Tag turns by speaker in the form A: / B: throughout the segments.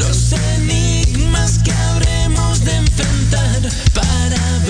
A: Los enigmas que habremos de enfrentar para ver.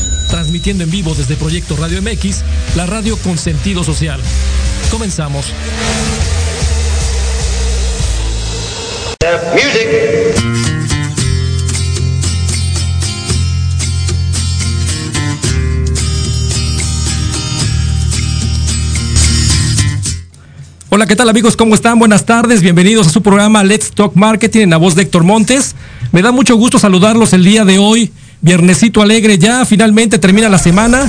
A: Transmitiendo en vivo desde Proyecto Radio MX, la radio con sentido social. Comenzamos. Hola, ¿qué tal amigos? ¿Cómo están? Buenas tardes, bienvenidos a su programa Let's Talk Marketing en la voz de Héctor Montes. Me da mucho gusto saludarlos el día de hoy, viernesito alegre ya, finalmente termina la semana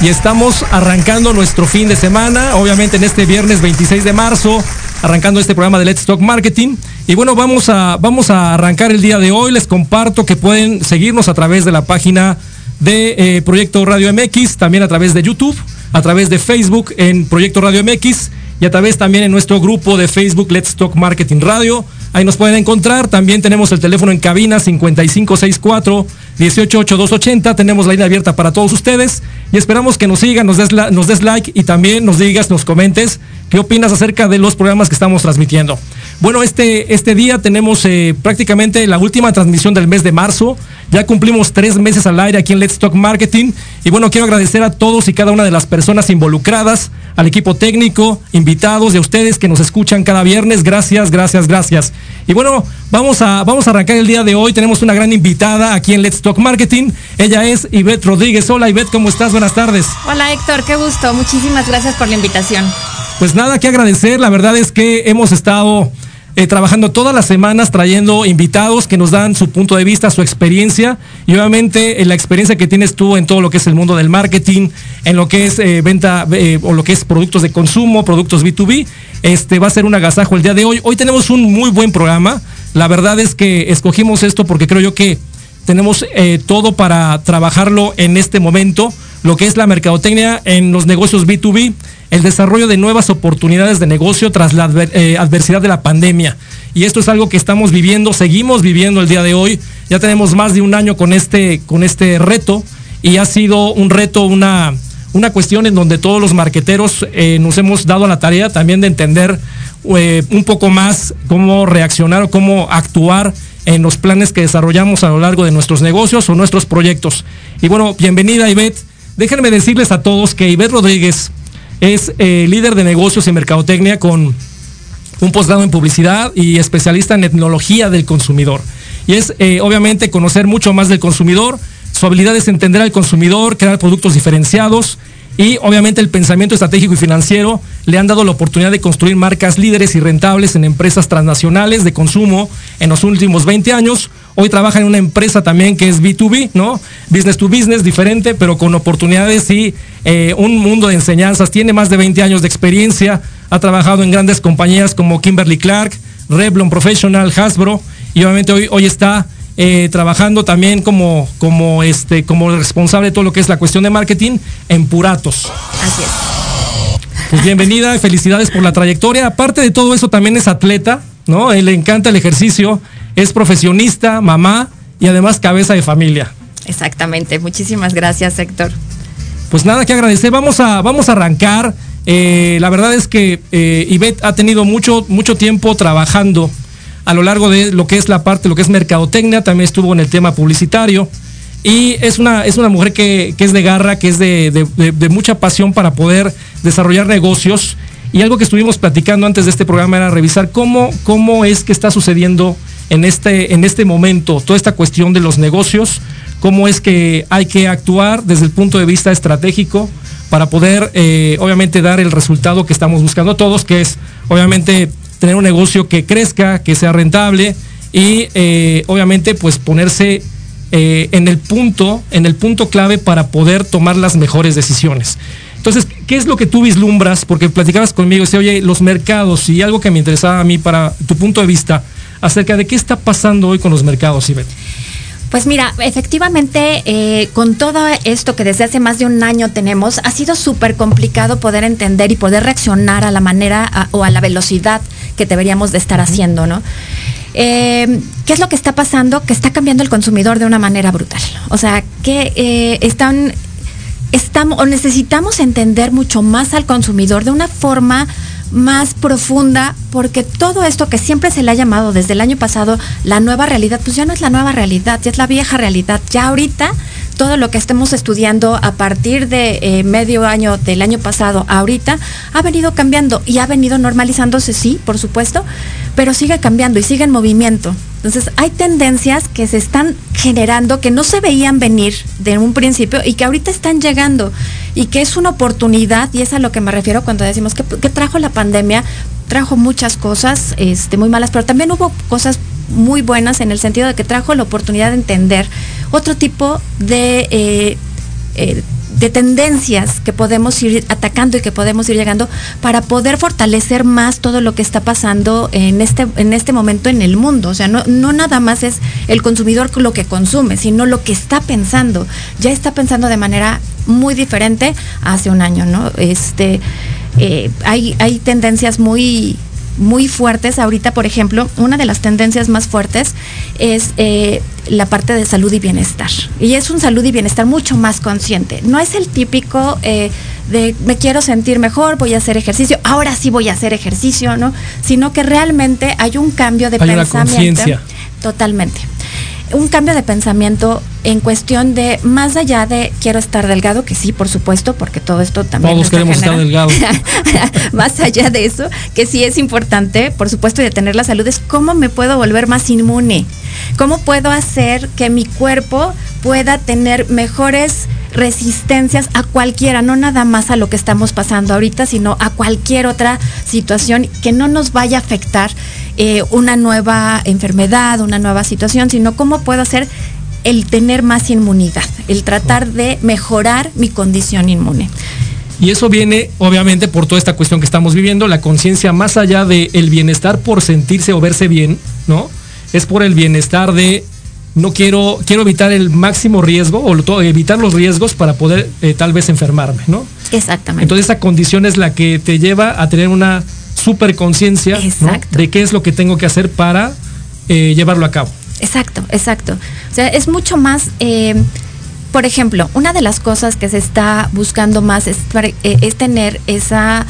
A: y estamos arrancando nuestro fin de semana, obviamente en este viernes 26 de marzo, arrancando este programa de Let's Talk Marketing. Y bueno, vamos a, vamos a arrancar el día de hoy, les comparto que pueden seguirnos a través de la página de eh, Proyecto Radio MX, también a través de YouTube, a través de Facebook en Proyecto Radio MX y a través también en nuestro grupo de Facebook Let's Talk Marketing Radio. Ahí nos pueden encontrar. También tenemos el teléfono en cabina 5564 188280. Tenemos la línea abierta para todos ustedes y esperamos que nos sigan, nos des, nos des like y también nos digas, nos comentes qué opinas acerca de los programas que estamos transmitiendo. Bueno, este, este día tenemos eh, prácticamente la última transmisión del mes de marzo. Ya cumplimos tres meses al aire aquí en Let's Talk Marketing. Y bueno, quiero agradecer a todos y cada una de las personas involucradas, al equipo técnico, invitados y a ustedes que nos escuchan cada viernes. Gracias, gracias, gracias. Y bueno, vamos a, vamos a arrancar el día de hoy. Tenemos una gran invitada aquí en Let's Talk Marketing. Ella es Ivette Rodríguez. Hola Ivette, ¿cómo estás? Buenas tardes.
B: Hola Héctor, qué gusto. Muchísimas gracias por la invitación.
A: Pues nada que agradecer. La verdad es que hemos estado eh, trabajando todas las semanas, trayendo invitados que nos dan su punto de vista, su experiencia y obviamente eh, la experiencia que tienes tú en todo lo que es el mundo del marketing, en lo que es eh, venta o lo que es productos de consumo, productos B2B. Este va a ser un agasajo el día de hoy. Hoy tenemos un muy buen programa. La verdad es que escogimos esto porque creo yo que tenemos todo para trabajarlo en este momento, lo que es la mercadotecnia en los negocios B2B el desarrollo de nuevas oportunidades de negocio tras la eh, adversidad de la pandemia. Y esto es algo que estamos viviendo, seguimos viviendo el día de hoy. Ya tenemos más de un año con este, con este reto y ha sido un reto, una, una cuestión en donde todos los marqueteros eh, nos hemos dado la tarea también de entender eh, un poco más cómo reaccionar o cómo actuar en los planes que desarrollamos a lo largo de nuestros negocios o nuestros proyectos. Y bueno, bienvenida Ivette. Déjenme decirles a todos que Ivette Rodríguez es eh, líder de negocios y mercadotecnia con un posgrado en publicidad y especialista en etnología del consumidor. Y es eh, obviamente conocer mucho más del consumidor, su habilidad es entender al consumidor, crear productos diferenciados y obviamente el pensamiento estratégico y financiero le han dado la oportunidad de construir marcas líderes y rentables en empresas transnacionales de consumo en los últimos 20 años. Hoy trabaja en una empresa también que es B2B, ¿no? Business to business, diferente, pero con oportunidades y eh, un mundo de enseñanzas. Tiene más de 20 años de experiencia, ha trabajado en grandes compañías como Kimberly Clark, Revlon Professional, Hasbro, y obviamente hoy, hoy está eh, trabajando también como, como, este, como responsable de todo lo que es la cuestión de marketing en Puratos.
B: Así es.
A: Pues bienvenida felicidades por la trayectoria. Aparte de todo eso, también es atleta, ¿no? Él le encanta el ejercicio, es profesionista, mamá y además cabeza de familia.
B: Exactamente. Muchísimas gracias, Héctor.
A: Pues nada que agradecer. Vamos a, vamos a arrancar. Eh, la verdad es que eh, Ivette ha tenido mucho, mucho tiempo trabajando a lo largo de lo que es la parte, lo que es mercadotecnia, también estuvo en el tema publicitario. Y es una, es una mujer que, es de garra, que es de, mucha pasión para poder desarrollar negocios. Y algo que estuvimos platicando antes de este programa era revisar cómo, cómo es que está sucediendo en este, en este momento toda esta cuestión de los negocios, cómo es que hay que actuar desde el punto de vista estratégico para poder, eh, obviamente, dar el resultado que estamos buscando todos, que es, obviamente, tener un negocio que crezca, que sea rentable y eh, obviamente pues ponerse eh, en el punto, en el punto clave para poder tomar las mejores decisiones. Entonces, ¿qué es lo que tú vislumbras? Porque platicabas conmigo, y oye, los mercados y algo que me interesaba a mí para tu punto de vista acerca de qué está pasando hoy con los mercados, Ivette.
B: Pues mira, efectivamente, eh, con todo esto que desde hace más de un año tenemos, ha sido súper complicado poder entender y poder reaccionar a la manera o a la velocidad que deberíamos de estar haciendo, ¿no? Eh, ¿Qué es lo que está pasando? Que está cambiando el consumidor de una manera brutal. O sea, que eh, están, estamos o necesitamos entender mucho más al consumidor de una forma más profunda, porque todo esto que siempre se le ha llamado desde el año pasado la nueva realidad, pues ya no es la nueva realidad, ya es la vieja realidad. Ya ahorita todo lo que estemos estudiando a partir de eh, medio año del año pasado ahorita ha venido cambiando y ha venido normalizándose, sí, por supuesto, pero sigue cambiando y sigue en movimiento. Entonces hay tendencias que se están generando que no se veían venir de un principio y que ahorita están llegando y que es una oportunidad y es a lo que me refiero cuando decimos que, trajo la pandemia, trajo muchas cosas este, muy malas, pero también hubo cosas muy buenas en el sentido de que trajo la oportunidad de entender otro tipo de... Eh, eh, de tendencias que podemos ir atacando y que podemos ir llegando para poder fortalecer más todo lo que está pasando en este, en este momento en el mundo. O sea, no, no nada más es el consumidor lo que consume, sino lo que está pensando. Ya está pensando de manera muy diferente hace un año, ¿no? Este, eh, hay, hay tendencias muy muy fuertes. Ahorita, por ejemplo, una de las tendencias más fuertes es eh, la parte de salud y bienestar. Y es un salud y bienestar mucho más consciente. No es el típico eh, de me quiero sentir mejor, voy a hacer ejercicio, ahora sí voy a hacer ejercicio, ¿no? Sino que realmente hay un cambio de pensamiento. Totalmente un cambio de pensamiento en cuestión de más allá de quiero estar delgado, que sí, por supuesto, porque todo esto también.
A: Todos queremos estar delgados.
B: más allá de eso, que sí es importante, por supuesto, de tener la salud, es cómo me puedo volver más inmune. ¿Cómo puedo hacer que mi cuerpo pueda tener mejores resistencias a cualquiera, no nada más a lo que estamos pasando ahorita, sino a cualquier otra situación que no nos vaya a afectar eh, una nueva enfermedad, una nueva situación, sino cómo puedo hacer el tener más inmunidad, el tratar de mejorar mi condición inmune.
A: Y eso viene, obviamente, por toda esta cuestión que estamos viviendo, la conciencia más allá del el bienestar por sentirse o verse bien, ¿no? Es por el bienestar de no quiero, quiero evitar el máximo riesgo o evitar los riesgos para poder eh, tal vez enfermarme, ¿no?
B: Exactamente.
A: Entonces esa condición es la que te lleva a tener una super conciencia de qué es lo que tengo que hacer para eh, llevarlo a cabo.
B: Exacto, exacto. O sea, es mucho más, eh, por ejemplo, una de las cosas que se está buscando más es, es tener esa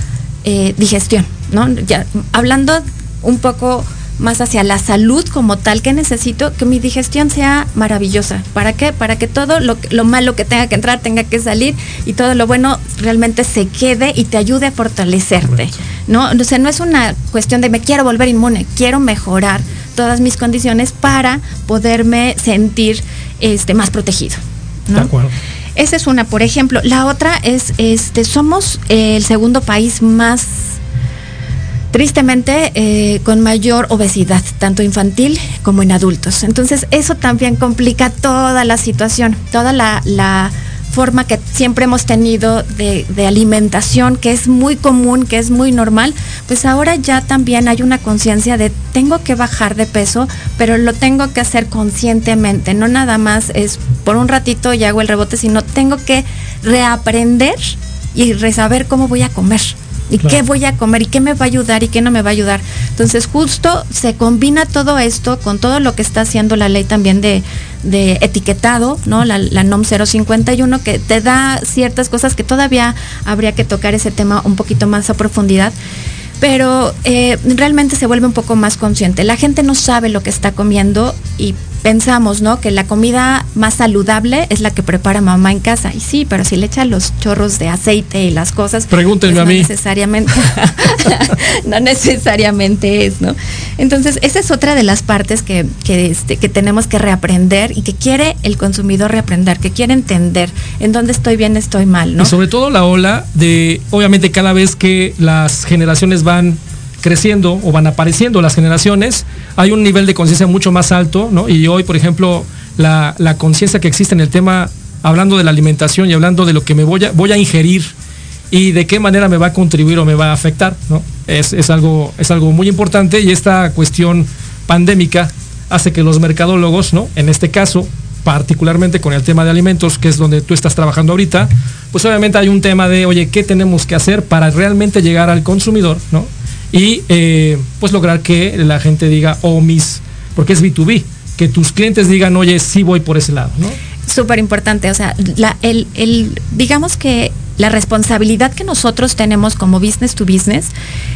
B: digestión, ¿no? Ya, hablando un poco más hacia la salud como tal, que necesito que mi digestión sea maravillosa. ¿Para qué? Para que todo lo, malo que tenga que entrar tenga que salir y todo lo bueno realmente se quede y te ayude a fortalecerte. ¿no? O sea, no es una cuestión de me quiero volver inmune, quiero mejorar todas mis condiciones para poderme sentir este, más protegido.
A: De acuerdo.
B: Esa es una, por ejemplo. La otra es, este, somos el segundo país más tristemente eh, con mayor obesidad, tanto infantil como en adultos. Entonces eso también complica toda la situación, toda la, forma que siempre hemos tenido de, alimentación, que es muy común, que es muy normal, pues ahora ya también hay una conciencia de tengo que bajar de peso, pero lo tengo que hacer conscientemente, no nada más es por un ratito y hago el rebote, sino tengo que reaprender y resaber cómo voy a comer y qué voy a comer y qué me va a ayudar y qué no me va a ayudar. Entonces justo se combina todo esto con todo lo que está haciendo la ley también de, etiquetado, ¿no? La, la, NOM 051 que te da ciertas cosas que todavía habría que tocar ese tema un poquito más a profundidad pero eh, realmente se vuelve un poco más consciente. La gente no sabe lo que está comiendo y pensamos, ¿no? Que la comida más saludable es la que prepara mamá en casa. Y sí, pero si le echa los chorros de aceite y las cosas.
A: Pregúntenme
B: pues
A: a mí.
B: Necesariamente, no necesariamente es, ¿no? Entonces, esa es otra de las partes que, que, este, que tenemos que reaprender y que quiere el consumidor reaprender, que quiere entender en dónde estoy bien, estoy mal, ¿no?
A: Y sobre todo la ola de, obviamente, cada vez que las generaciones van creciendo o van apareciendo las generaciones, hay un nivel de conciencia mucho más alto, ¿no? Y hoy, por ejemplo, la, conciencia que existe en el tema, hablando de la alimentación y hablando de lo que me voy a, voy a ingerir y de qué manera me va a contribuir o me va a afectar, ¿no? Es, es, algo, es algo muy importante y esta cuestión pandémica hace que los mercadólogos, ¿no? En este caso, particularmente con el tema de alimentos, que es donde tú estás trabajando ahorita, pues obviamente hay un tema de, oye, ¿qué tenemos que hacer para realmente llegar al consumidor, ¿no? Y eh, pues lograr que la gente diga, oh, mis, porque es B2B, que tus clientes digan, oye, sí voy por ese lado, ¿no?
B: Súper importante, o sea, la, el, el, digamos que la responsabilidad que nosotros tenemos como business to business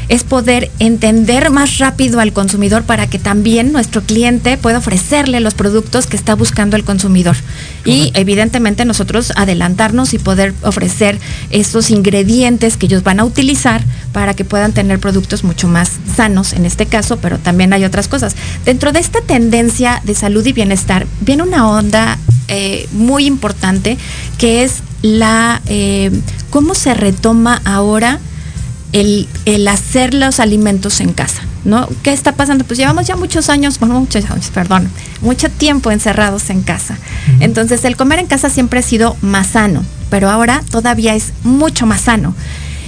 B: es poder entender más rápido al consumidor para que también nuestro cliente pueda ofrecerle los productos que está buscando el consumidor. Y evidentemente nosotros adelantarnos y poder ofrecer esos ingredientes que ellos van a utilizar para que puedan tener productos mucho más sanos en este caso, pero también hay otras cosas. Dentro de esta tendencia de salud y bienestar viene una onda eh, muy importante que es la eh, cómo se retoma ahora el, hacer los alimentos en casa. ¿No? ¿Qué está pasando? Pues llevamos ya muchos años, bueno, muchos años, perdón, mucho tiempo encerrados en casa. Entonces el comer en casa siempre ha sido más sano, pero ahora todavía es mucho más sano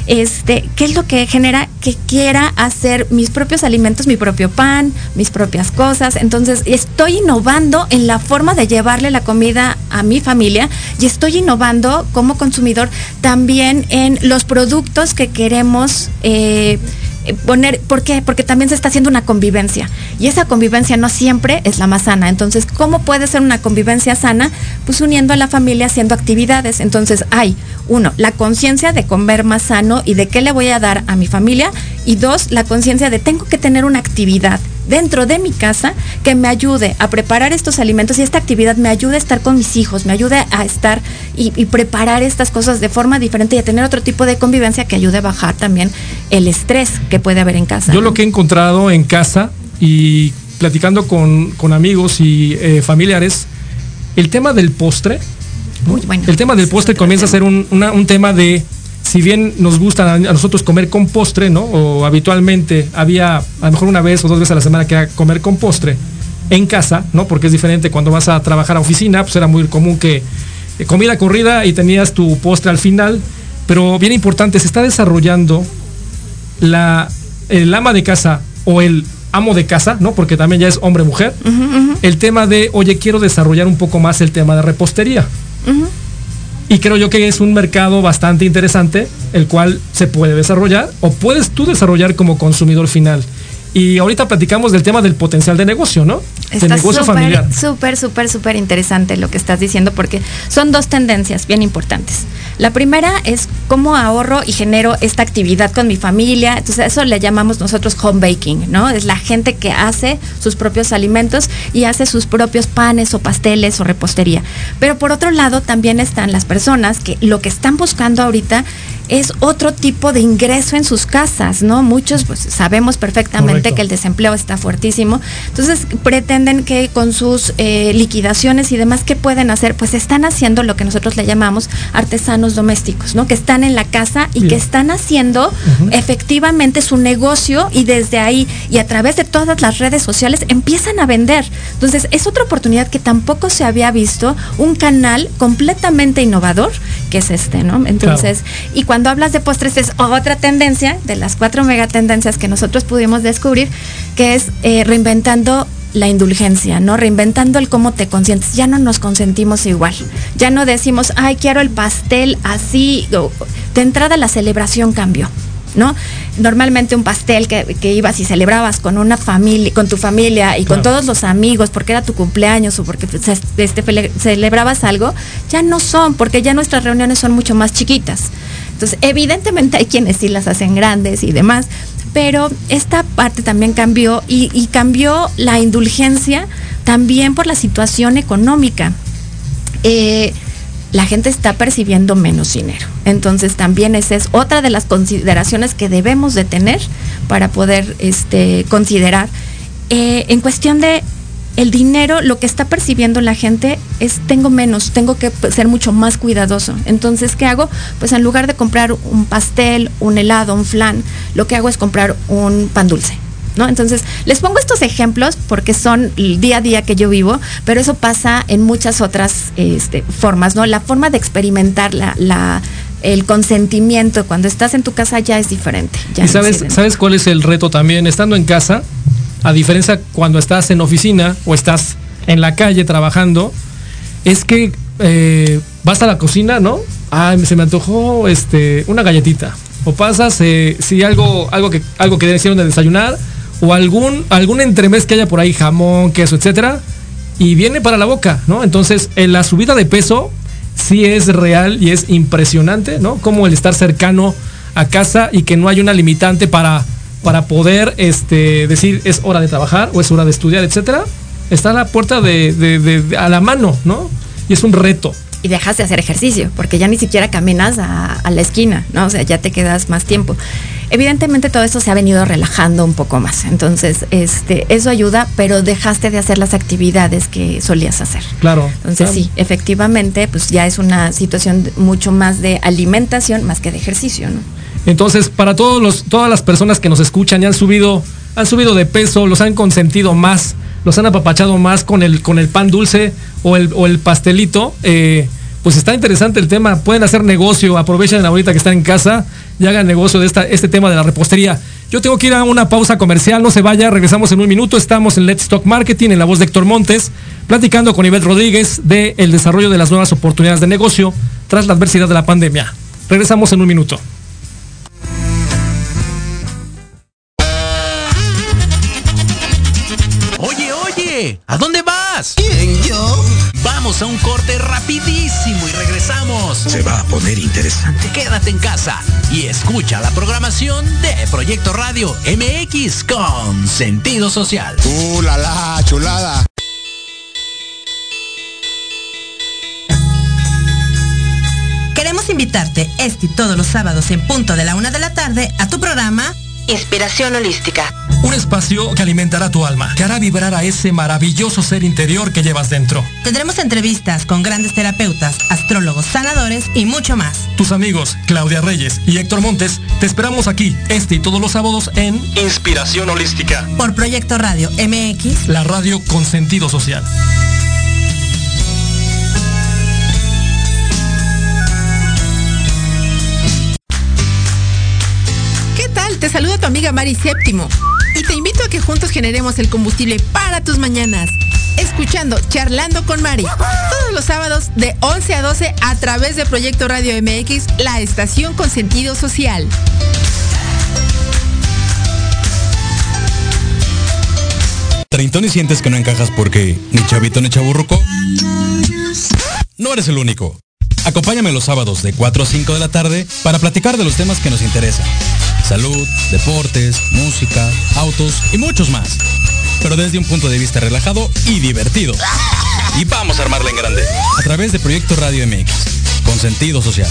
B: este, ¿qué es lo que genera que quiera hacer mis propios alimentos, mi propio pan, mis propias cosas? Entonces, estoy innovando en la forma de llevarle la comida a mi familia y estoy innovando como consumidor también en los productos que queremos. Eh, poner, ¿por qué? Porque también se está haciendo una convivencia y esa convivencia no siempre es la más sana. Entonces, ¿cómo puede ser una convivencia sana? Pues uniendo a la familia haciendo actividades. Entonces, hay, uno, la conciencia de comer más sano y de qué le voy a dar a mi familia y dos, la conciencia de tengo que tener una actividad dentro de mi casa que me ayude a preparar estos alimentos y esta actividad me ayude a estar con mis hijos, me ayude a estar y, preparar estas cosas de forma diferente y a tener otro tipo de convivencia que ayude a bajar también el estrés que puede haber en casa.
A: Yo lo que he encontrado en casa y platicando con, amigos y eh, familiares, el tema del postre,
B: Muy bueno.
A: el tema del postre comienza a ser un, un tema de si bien nos gusta a nosotros comer con postre, ¿no? O habitualmente había a lo mejor una vez o dos veces a la semana que era comer con postre en casa, ¿no? Porque es diferente cuando vas a trabajar a oficina, pues era muy común que eh, comida corrida y tenías tu postre al final. Pero bien importante, se está desarrollando la, el ama de casa o el amo de casa, ¿no? Porque también ya es hombre-mujer. El tema de, oye, quiero desarrollar un poco más el tema de repostería. Y creo yo que es un mercado bastante interesante, el cual se puede desarrollar o puedes tú desarrollar como consumidor final. Y ahorita platicamos del tema del potencial de negocio, ¿no?
B: Está negocio familiar. Súper, súper, súper interesante lo que estás diciendo porque son dos tendencias bien importantes. La primera es cómo ahorro y genero esta actividad con mi familia. Entonces, eso le llamamos nosotros home baking, ¿no? Es la gente que hace sus propios alimentos y hace sus propios panes o pasteles o repostería. Pero por otro lado, también están las personas que lo que están buscando ahorita es otro tipo de ingreso en sus casas, ¿no? Muchos pues sabemos perfectamente que el desempleo está fuertísimo, entonces pretenden que con sus eh, liquidaciones y demás, ¿qué pueden hacer? Pues están haciendo lo que nosotros le llamamos artesanos domésticos, ¿no? Que están en la casa y que están haciendo efectivamente su negocio y desde ahí y a través de todas las redes sociales empiezan a vender. Entonces es otra oportunidad que tampoco se había visto, un canal completamente innovador que es este, ¿no? Entonces, y cuando cuando hablas de postres es otra tendencia de las cuatro megatendencias que nosotros pudimos descubrir, que es eh, reinventando la indulgencia, ¿no? Reinventando el cómo te consientes. Ya no nos consentimos igual. Ya no decimos, ay, quiero el pastel así. De entrada la celebración cambió. ¿no? Normalmente un pastel que, ibas y celebrabas con una familia, con tu familia y con todos los amigos, porque era tu cumpleaños o porque este, celebrabas algo, ya no son, porque ya nuestras reuniones son mucho más chiquitas. Entonces, evidentemente hay quienes sí las hacen grandes y demás, pero esta parte también cambió y, cambió la indulgencia también por la situación económica. Eh, la gente está percibiendo menos dinero. Entonces también esa es otra de las consideraciones que debemos de tener para poder este, considerar. Eh, en cuestión de el dinero, lo que está percibiendo la gente es tengo menos, tengo que ser mucho más cuidadoso. Entonces, ¿qué hago? Pues en lugar de comprar un pastel, un helado, un flan, lo que hago es comprar un pan dulce. ¿No? Entonces, les pongo estos ejemplos porque son el día a día que yo vivo, pero eso pasa en muchas otras este, formas, ¿no? La forma de experimentar la, el consentimiento cuando estás en tu casa ya es diferente.
A: ¿Y sabes, sabes cuál es el reto también? Estando en casa, a diferencia cuando estás en oficina o estás en la calle trabajando, es que eh, vas a la cocina, ¿no? Ah, se me antojó este, una galletita. O pasas, eh, si algo, algo que, algo que de desayunar, o algún, algún entremés que haya por ahí, jamón, queso, etcétera, y viene para la boca, ¿no? Entonces, en la subida de peso sí es real y es impresionante, ¿no? Como el estar cercano a casa y que no hay una limitante para para poder este, decir es hora de trabajar o es hora de estudiar, etcétera, está a la puerta de, a la mano, ¿no? Y es un reto.
B: Y dejas de hacer ejercicio, porque ya ni siquiera caminas a, la esquina, ¿no? O sea, ya te quedas más tiempo. Evidentemente todo eso se ha venido relajando un poco más. Entonces, este, eso ayuda, pero dejaste de hacer las actividades que solías hacer.
A: Claro.
B: Entonces, sí, efectivamente, pues ya es una situación mucho más de alimentación más que de ejercicio, ¿no?
A: Entonces, para todos los, todas las personas que nos escuchan y han subido, han subido de peso, los han consentido más, los han apapachado más con el, con el pan dulce o el, o el pastelito, eh, pues está interesante el tema. Pueden hacer negocio, aprovechen ahorita que están en casa y hagan negocio de esta, este tema de la repostería. Yo tengo que ir a una pausa comercial, no se vaya, regresamos en un minuto. Estamos en Let's Talk Marketing, en la voz de Héctor Montes, platicando con Ivette Rodríguez del el desarrollo de las nuevas oportunidades de negocio tras la adversidad de la pandemia. Regresamos en un minuto.
C: ¿A dónde vas?
D: ¿Quién, yo?
C: Vamos a un corte rapidísimo y regresamos.
D: Se va a poner interesante.
C: Quédate en casa y escucha la programación de Proyecto Radio MX con sentido social.
D: ¡Uh, la, la chulada!
E: Queremos invitarte este y todos los sábados en punto de la una de la tarde a tu programa
F: Inspiración Holística
A: Un espacio que alimentará tu alma, que hará vibrar a ese maravilloso ser interior que llevas dentro.
E: Tendremos entrevistas con grandes terapeutas, astrólogos, sanadores y mucho más.
A: Tus amigos Claudia Reyes y Héctor Montes te esperamos aquí, este y todos los sábados en Inspiración Holística.
E: Por Proyecto Radio MX.
A: La radio con sentido social.
F: ¿Qué tal? Te saluda tu amiga Mari Séptimo invito a que juntos generemos el combustible para tus mañanas. Escuchando Charlando con Mari, todos los sábados de 11 a 12 a través de Proyecto Radio MX, la estación con sentido social.
G: ¿Treintón y sientes que no encajas porque ni chavito ni chaburruco? No eres el único. Acompáñame los sábados de 4 a 5 de la tarde para platicar de los temas que nos interesan. Salud, deportes, música, autos y muchos más. Pero desde un punto de vista relajado y divertido. Y vamos a armarla en grande. A través de Proyecto Radio MX. Con sentido social.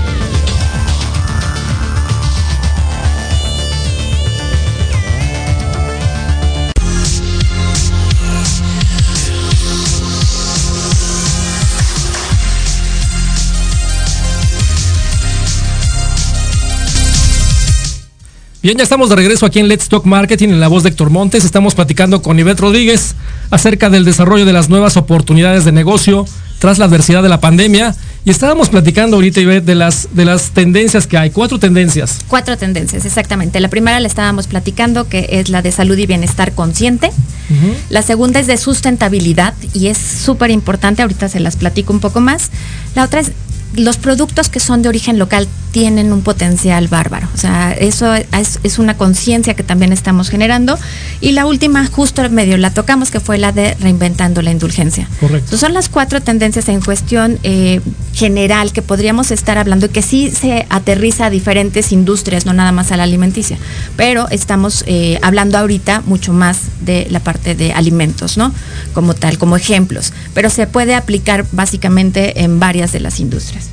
A: Bien, ya estamos de regreso aquí en Let's Talk Marketing en la voz de Héctor Montes. Estamos platicando con Ivette Rodríguez acerca del desarrollo de las nuevas oportunidades de negocio tras la adversidad de la pandemia. Y estábamos platicando ahorita, Ivette, de las, de las tendencias que hay, cuatro tendencias.
B: Cuatro tendencias, exactamente. La primera la estábamos platicando, que es la de salud y bienestar consciente. Uh -huh. La segunda es de sustentabilidad y es súper importante, ahorita se las platico un poco más. La otra es los productos que son de origen local tienen un potencial bárbaro. O sea, eso es, es una conciencia que también estamos generando. Y la última, justo en medio, la tocamos, que fue la de reinventando la indulgencia.
A: Correcto.
B: Entonces, son las cuatro tendencias en cuestión eh, general que podríamos estar hablando y que sí se aterriza a diferentes industrias, no nada más a la alimenticia. Pero estamos eh, hablando ahorita mucho más de la parte de alimentos, ¿no? Como tal, como ejemplos. Pero se puede aplicar básicamente en varias de las industrias.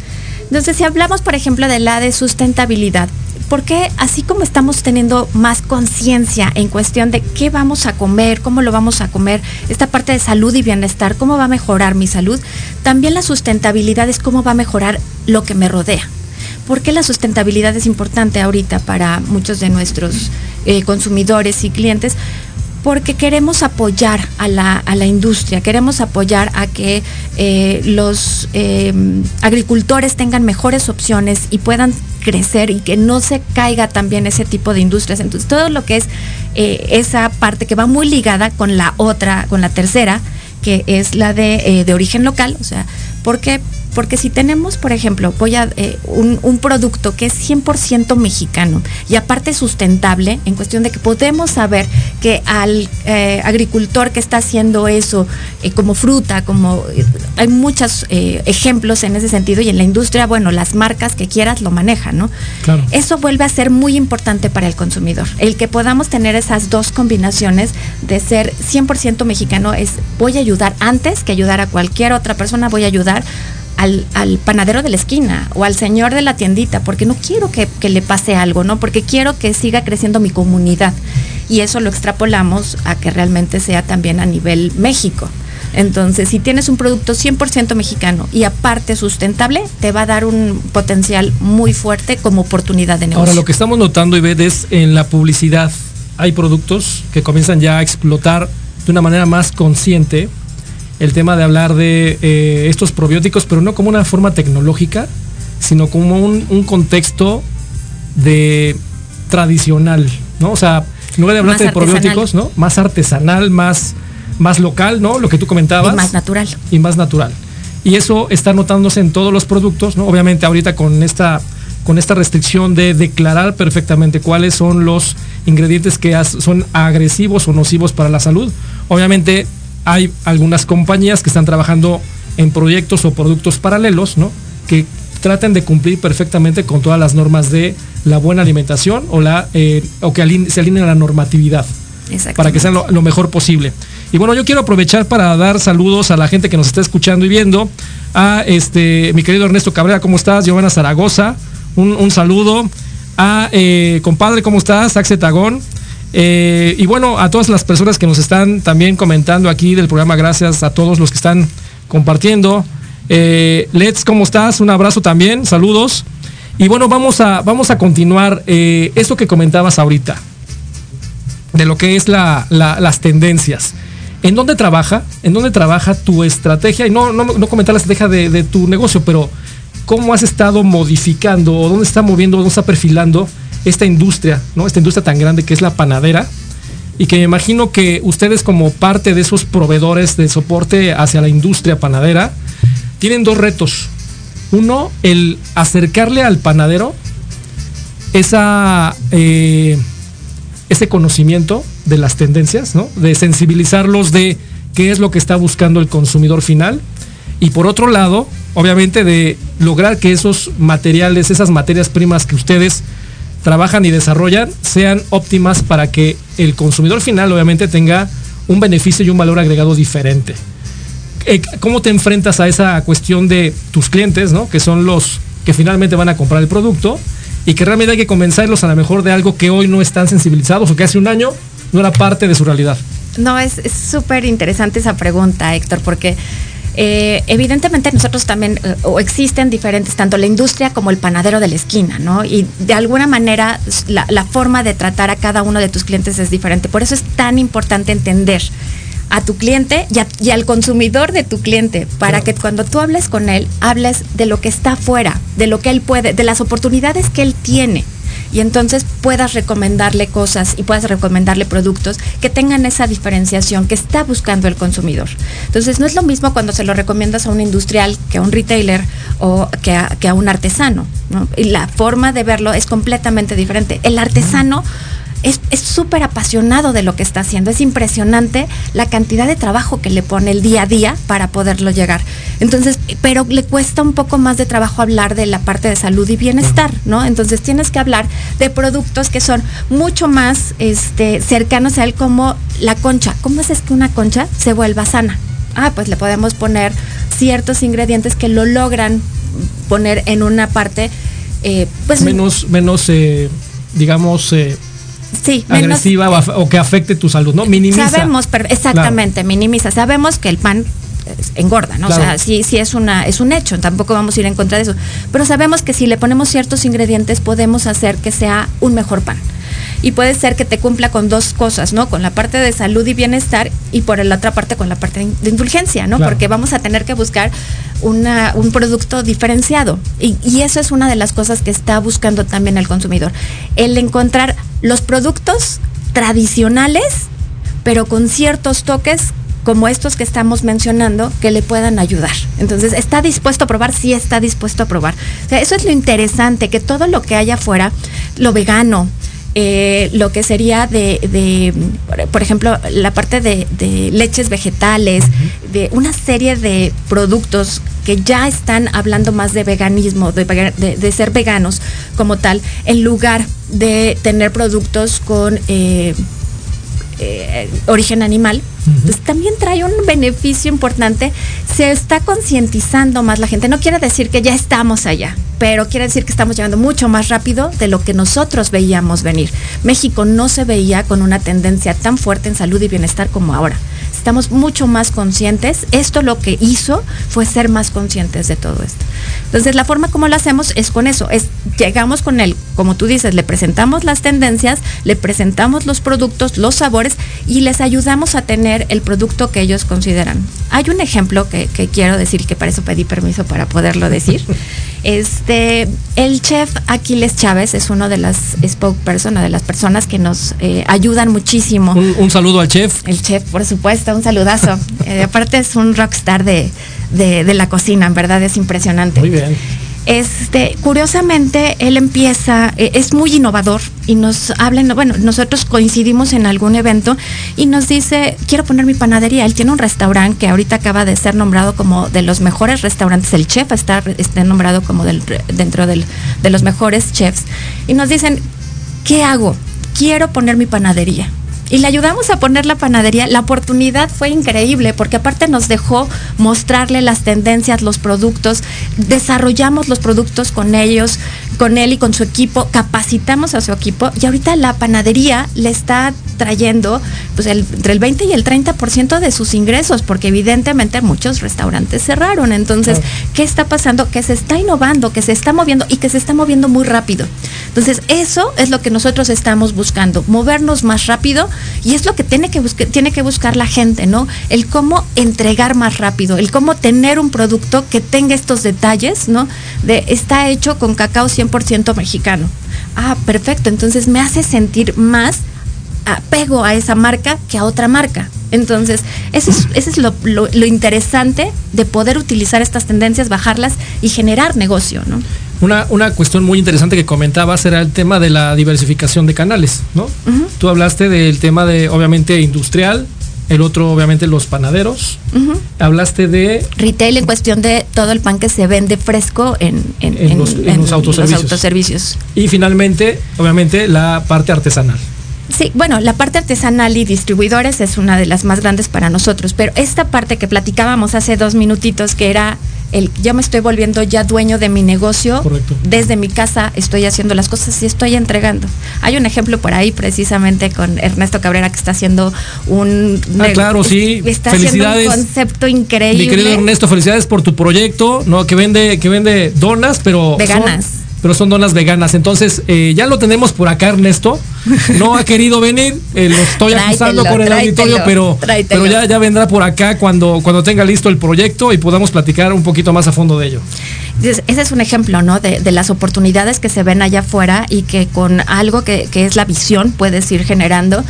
B: Entonces, si hablamos, por ejemplo, de la de sustentabilidad, porque así como estamos teniendo más conciencia en cuestión de qué vamos a comer, cómo lo vamos a comer, esta parte de salud y bienestar, cómo va a mejorar mi salud, también la sustentabilidad es cómo va a mejorar lo que me rodea. ¿Por qué la sustentabilidad es importante ahorita para muchos de nuestros eh, consumidores y clientes? Porque queremos apoyar a la, a la, industria, queremos apoyar a que eh, los eh, agricultores tengan mejores opciones y puedan crecer y que no se caiga también ese tipo de industrias. Entonces, todo lo que es eh, esa parte que va muy ligada con la otra, con la tercera, que es la de, de origen local, o sea, porque porque si tenemos, por ejemplo, voy a, eh, un, un, producto que es 100% mexicano y aparte sustentable, en cuestión de que podemos saber que al eh, agricultor que está haciendo eso eh, como fruta, como hay muchos ejemplos en ese sentido y en la industria, bueno, las marcas que quieras lo manejan, ¿no?
A: Claro.
B: Eso vuelve a ser muy importante para el consumidor. El que podamos tener esas dos combinaciones de ser 100% mexicano es voy a ayudar antes que ayudar a cualquier otra persona, voy a ayudar al, al, panadero de la esquina o al señor de la tiendita, porque no quiero que, que, le pase algo, ¿no? Porque quiero que siga creciendo mi comunidad. Y eso lo extrapolamos a que realmente sea también a nivel México. Entonces, si tienes un producto 100% mexicano y aparte sustentable, te va a dar un potencial muy fuerte como oportunidad de negocio.
A: Ahora, lo que estamos notando, Ivette, es en la publicidad. Hay productos que comienzan ya a explotar de una manera más consciente el tema de hablar de eh, estos probióticos, pero no como una forma tecnológica, sino como un, un contexto de tradicional, ¿no? O sea, en lugar de hablarte de probióticos, ¿no? Más artesanal, más, más local, ¿no? Lo que tú comentabas.
B: Y más natural.
A: Y más natural. Y eso está notándose en todos los productos, ¿no? Obviamente ahorita con esta, con esta restricción de declarar perfectamente cuáles son los ingredientes que son agresivos o nocivos para la salud. Obviamente hay algunas compañías que están trabajando en proyectos o productos paralelos, ¿no? Que traten de cumplir perfectamente con todas las normas de la buena alimentación o, la, eh, o que se alineen a la normatividad para que sean lo, mejor posible. Y bueno, yo quiero aprovechar para dar saludos a la gente que nos está escuchando y viendo. A este, mi querido Ernesto Cabrera, ¿cómo estás? Giovanna Zaragoza, un, saludo. A eh, compadre, ¿cómo estás? Axe Tagón. Eh, y bueno, a todas las personas que nos están también comentando aquí del programa, gracias a todos los que están compartiendo. Eh, Let's, ¿cómo estás? Un abrazo también, saludos. Y bueno, vamos a, vamos a continuar eh, eso que comentabas ahorita de lo que es las tendencias. ¿En dónde trabaja? ¿En dónde trabaja tu estrategia? Y no, no, no comentar la estrategia de, tu negocio, pero ¿cómo has estado modificando o dónde está moviendo, dónde está perfilando esta industria, ¿no? Esta industria tan grande que es la panadera. Y que me imagino que ustedes como parte de esos proveedores de soporte hacia la industria panadera, tienen dos retos. Uno, el acercarle al panadero esa... Eh, ese conocimiento de las tendencias, ¿no? de sensibilizarlos de qué es lo que está buscando el consumidor final. Y por otro lado, obviamente de lograr que esos materiales, esas materias primas que ustedes trabajan y desarrollan, sean óptimas para que el consumidor final obviamente tenga un beneficio y un valor agregado diferente. Eh, ¿Cómo te enfrentas a esa cuestión de tus clientes, ¿no? que son los que finalmente van a comprar el producto? y que realmente hay que convencerlos a lo mejor de algo que hoy no están sensibilizados o que hace un año no era parte de su realidad.
B: No, es súper interesante esa pregunta, Héctor, porque eh, evidentemente nosotros también, eh, o existen diferentes, tanto la industria como el panadero de la esquina, ¿no? Y de alguna manera la, la forma de tratar a cada uno de tus clientes es diferente. Por eso es tan importante entender a tu cliente y, al consumidor de tu cliente, para que cuando tú hables con él, hables de lo que está afuera, de lo que él puede, de las oportunidades que él tiene. Y entonces puedas recomendarle cosas y puedas recomendarle productos que tengan esa diferenciación que está buscando el consumidor. Entonces no es lo mismo cuando se lo recomiendas a un industrial que a un retailer o que a, que a un artesano. Y la forma de verlo es completamente diferente. El artesano es súper apasionado de lo que está haciendo. Es impresionante la cantidad de trabajo que le pone el día a día para poderlo llegar. Entonces, pero le cuesta un poco más de trabajo hablar de la parte de salud y bienestar, ¿no? Entonces tienes que hablar de productos que son mucho más este, cercanos a él como la concha. ¿Cómo es que una concha se vuelva sana? Ah, pues le podemos poner ciertos ingredientes que lo logran poner en una parte eh, pues
A: menos menos eh, digamos eh,
B: sí,
A: agresiva o, que afecte tu salud, ¿no? Minimiza.
B: Sabemos, exactamente, minimiza. Sabemos que el pan engorda, ¿no? O sea, sí, sí es una, es un hecho, tampoco vamos a ir en contra de eso. Pero sabemos que si le ponemos ciertos ingredientes podemos hacer que sea un mejor pan y puede ser que te cumpla con dos cosas, ¿no? Con la parte de salud y bienestar y por la otra parte con la parte de indulgencia, ¿no? Porque vamos a tener que buscar una, un producto diferenciado. Y, y, eso es una de las cosas que está buscando también el consumidor. El encontrar los productos tradicionales, pero con ciertos toques como estos que estamos mencionando que le puedan ayudar. Entonces, ¿está dispuesto a probar? Sí, está dispuesto a probar. O sea, eso es lo interesante, que todo lo que haya afuera, lo vegano, eh, lo que sería de, por ejemplo, la parte de, leches vegetales, de una serie de productos que ya están hablando más de veganismo, de, ser veganos como tal, en lugar de tener productos con eh, eh, origen animal, pues también trae un beneficio importante. Se está concientizando más la gente. No quiere decir que ya estamos allá, pero quiere decir que estamos llegando mucho más rápido de lo que nosotros veíamos venir. México no se veía con una tendencia tan fuerte en salud y bienestar como ahora estamos mucho más conscientes. Esto lo que hizo fue ser más conscientes de todo esto. Entonces, la forma como lo hacemos es con eso, es llegamos con él, como tú dices, le presentamos las tendencias, le presentamos los productos, los sabores y les ayudamos a tener el producto que ellos consideran. Hay un ejemplo que, quiero decir, que para eso pedí permiso para poderlo decir. Este, el chef Aquiles Chávez es uno de las spokesperson, de las personas que nos eh, ayudan muchísimo.
A: un, saludo al chef.
B: El chef, por supuesto un saludazo. Eh, aparte es un rockstar de, de, la cocina, en verdad es impresionante.
A: Muy bien.
B: Este, curiosamente, él empieza, eh, es muy innovador y nos hablan, bueno, nosotros coincidimos en algún evento y nos dice, quiero poner mi panadería. Él tiene un restaurante que ahorita acaba de ser nombrado como de los mejores restaurantes. El chef está, está nombrado como dentro de los mejores chefs. Y nos dicen, ¿qué hago? Quiero poner mi panadería y le ayudamos a poner la panadería. La oportunidad fue increíble porque aparte nos dejó mostrarle las tendencias, los productos, desarrollamos los productos con ellos, con él y con su equipo, capacitamos a su equipo y ahorita la panadería le está trayendo pues entre el 20 y el 30% de sus ingresos porque evidentemente muchos restaurantes cerraron. Entonces, ¿qué está pasando? Que se está innovando, que se está moviendo y que se está moviendo muy rápido. Entonces, eso es lo que nosotros estamos buscando, movernos más rápido y es lo que tiene que, tiene que buscar la gente, ¿no? El cómo entregar más rápido, el cómo tener un producto que tenga estos detalles, ¿no? De está hecho con cacao 100% mexicano. Ah, perfecto, entonces me hace sentir más apego a esa marca que a otra marca. Entonces, eso es, lo, lo, interesante de poder utilizar estas tendencias, bajarlas y generar negocio, ¿no?
A: Una, una cuestión muy interesante que comentabas era el tema de la diversificación de canales, ¿no? Tú hablaste del tema de, obviamente, industrial, el otro, obviamente, los panaderos. Hablaste de...
B: Retail en cuestión de todo el pan que se vende fresco en, en,
A: los, los, autoservicios. Y finalmente, obviamente, la parte artesanal.
B: Sí, bueno, la parte artesanal y distribuidores es una de las más grandes para nosotros, pero esta parte que platicábamos hace dos minutitos, que era el, yo me estoy volviendo ya dueño de mi negocio, desde mi casa estoy haciendo las cosas y estoy entregando. Hay un ejemplo por ahí precisamente con Ernesto Cabrera que está haciendo un...
A: Ah, claro, sí.
B: Está felicidades. haciendo un concepto increíble.
A: Mi querido Ernesto, felicidades por tu proyecto, ¿no? Que vende, que vende donas, pero...
B: Veganas
A: pero son donas veganas. Entonces, eh, ya lo tenemos por acá, Ernesto. No ha querido venir, eh, lo estoy acusando por el auditorio, pero, pero ya, ya vendrá por acá cuando, cuando tenga listo el proyecto y podamos platicar un poquito más a fondo de ello.
B: Ese es un ejemplo, ¿no? De, las oportunidades que se ven allá afuera y que con algo que, es la visión puedes ir generando.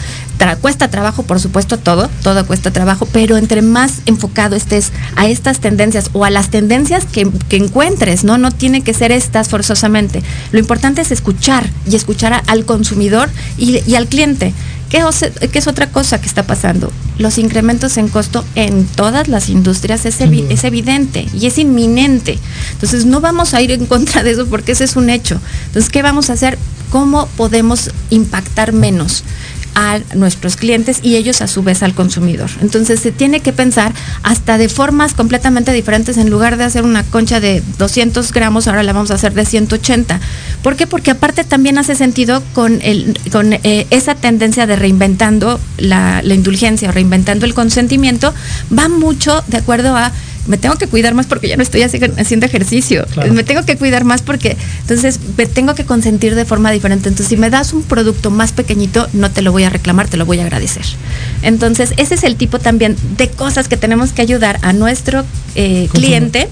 B: cuesta trabajo, por supuesto, todo, todo cuesta trabajo, pero entre más enfocado estés a estas tendencias o a las tendencias que, encuentres, ¿no? No tiene que ser estas forzosamente. Lo importante es escuchar y escuchar al consumidor y al cliente. ¿Qué, es otra cosa que está pasando? Los incrementos en costo en todas las industrias es, es, evidente y es inminente. Entonces no vamos a ir en contra de eso porque ese es un hecho. Entonces, ¿qué vamos a hacer? ¿Cómo podemos impactar menos? A nuestros clientes y ellos a su vez al consumidor. Entonces se tiene que pensar hasta de formas completamente diferentes. En lugar de hacer una concha de 200 gramos, ahora la vamos a hacer de 180. ¿Por qué? Porque aparte también hace sentido con, el, con eh, esa tendencia de reinventando la, la indulgencia, reinventando el consentimiento, va mucho de acuerdo a me tengo que cuidar más porque ya no estoy haciendo ejercicio. Me tengo que cuidar más porque entonces me tengo que consentir de forma diferente. Entonces, si me das un producto más pequeñito, no te lo voy a reclamar, te lo voy a agradecer. Entonces, ese es el tipo también de cosas que tenemos que ayudar a nuestro eh, cliente,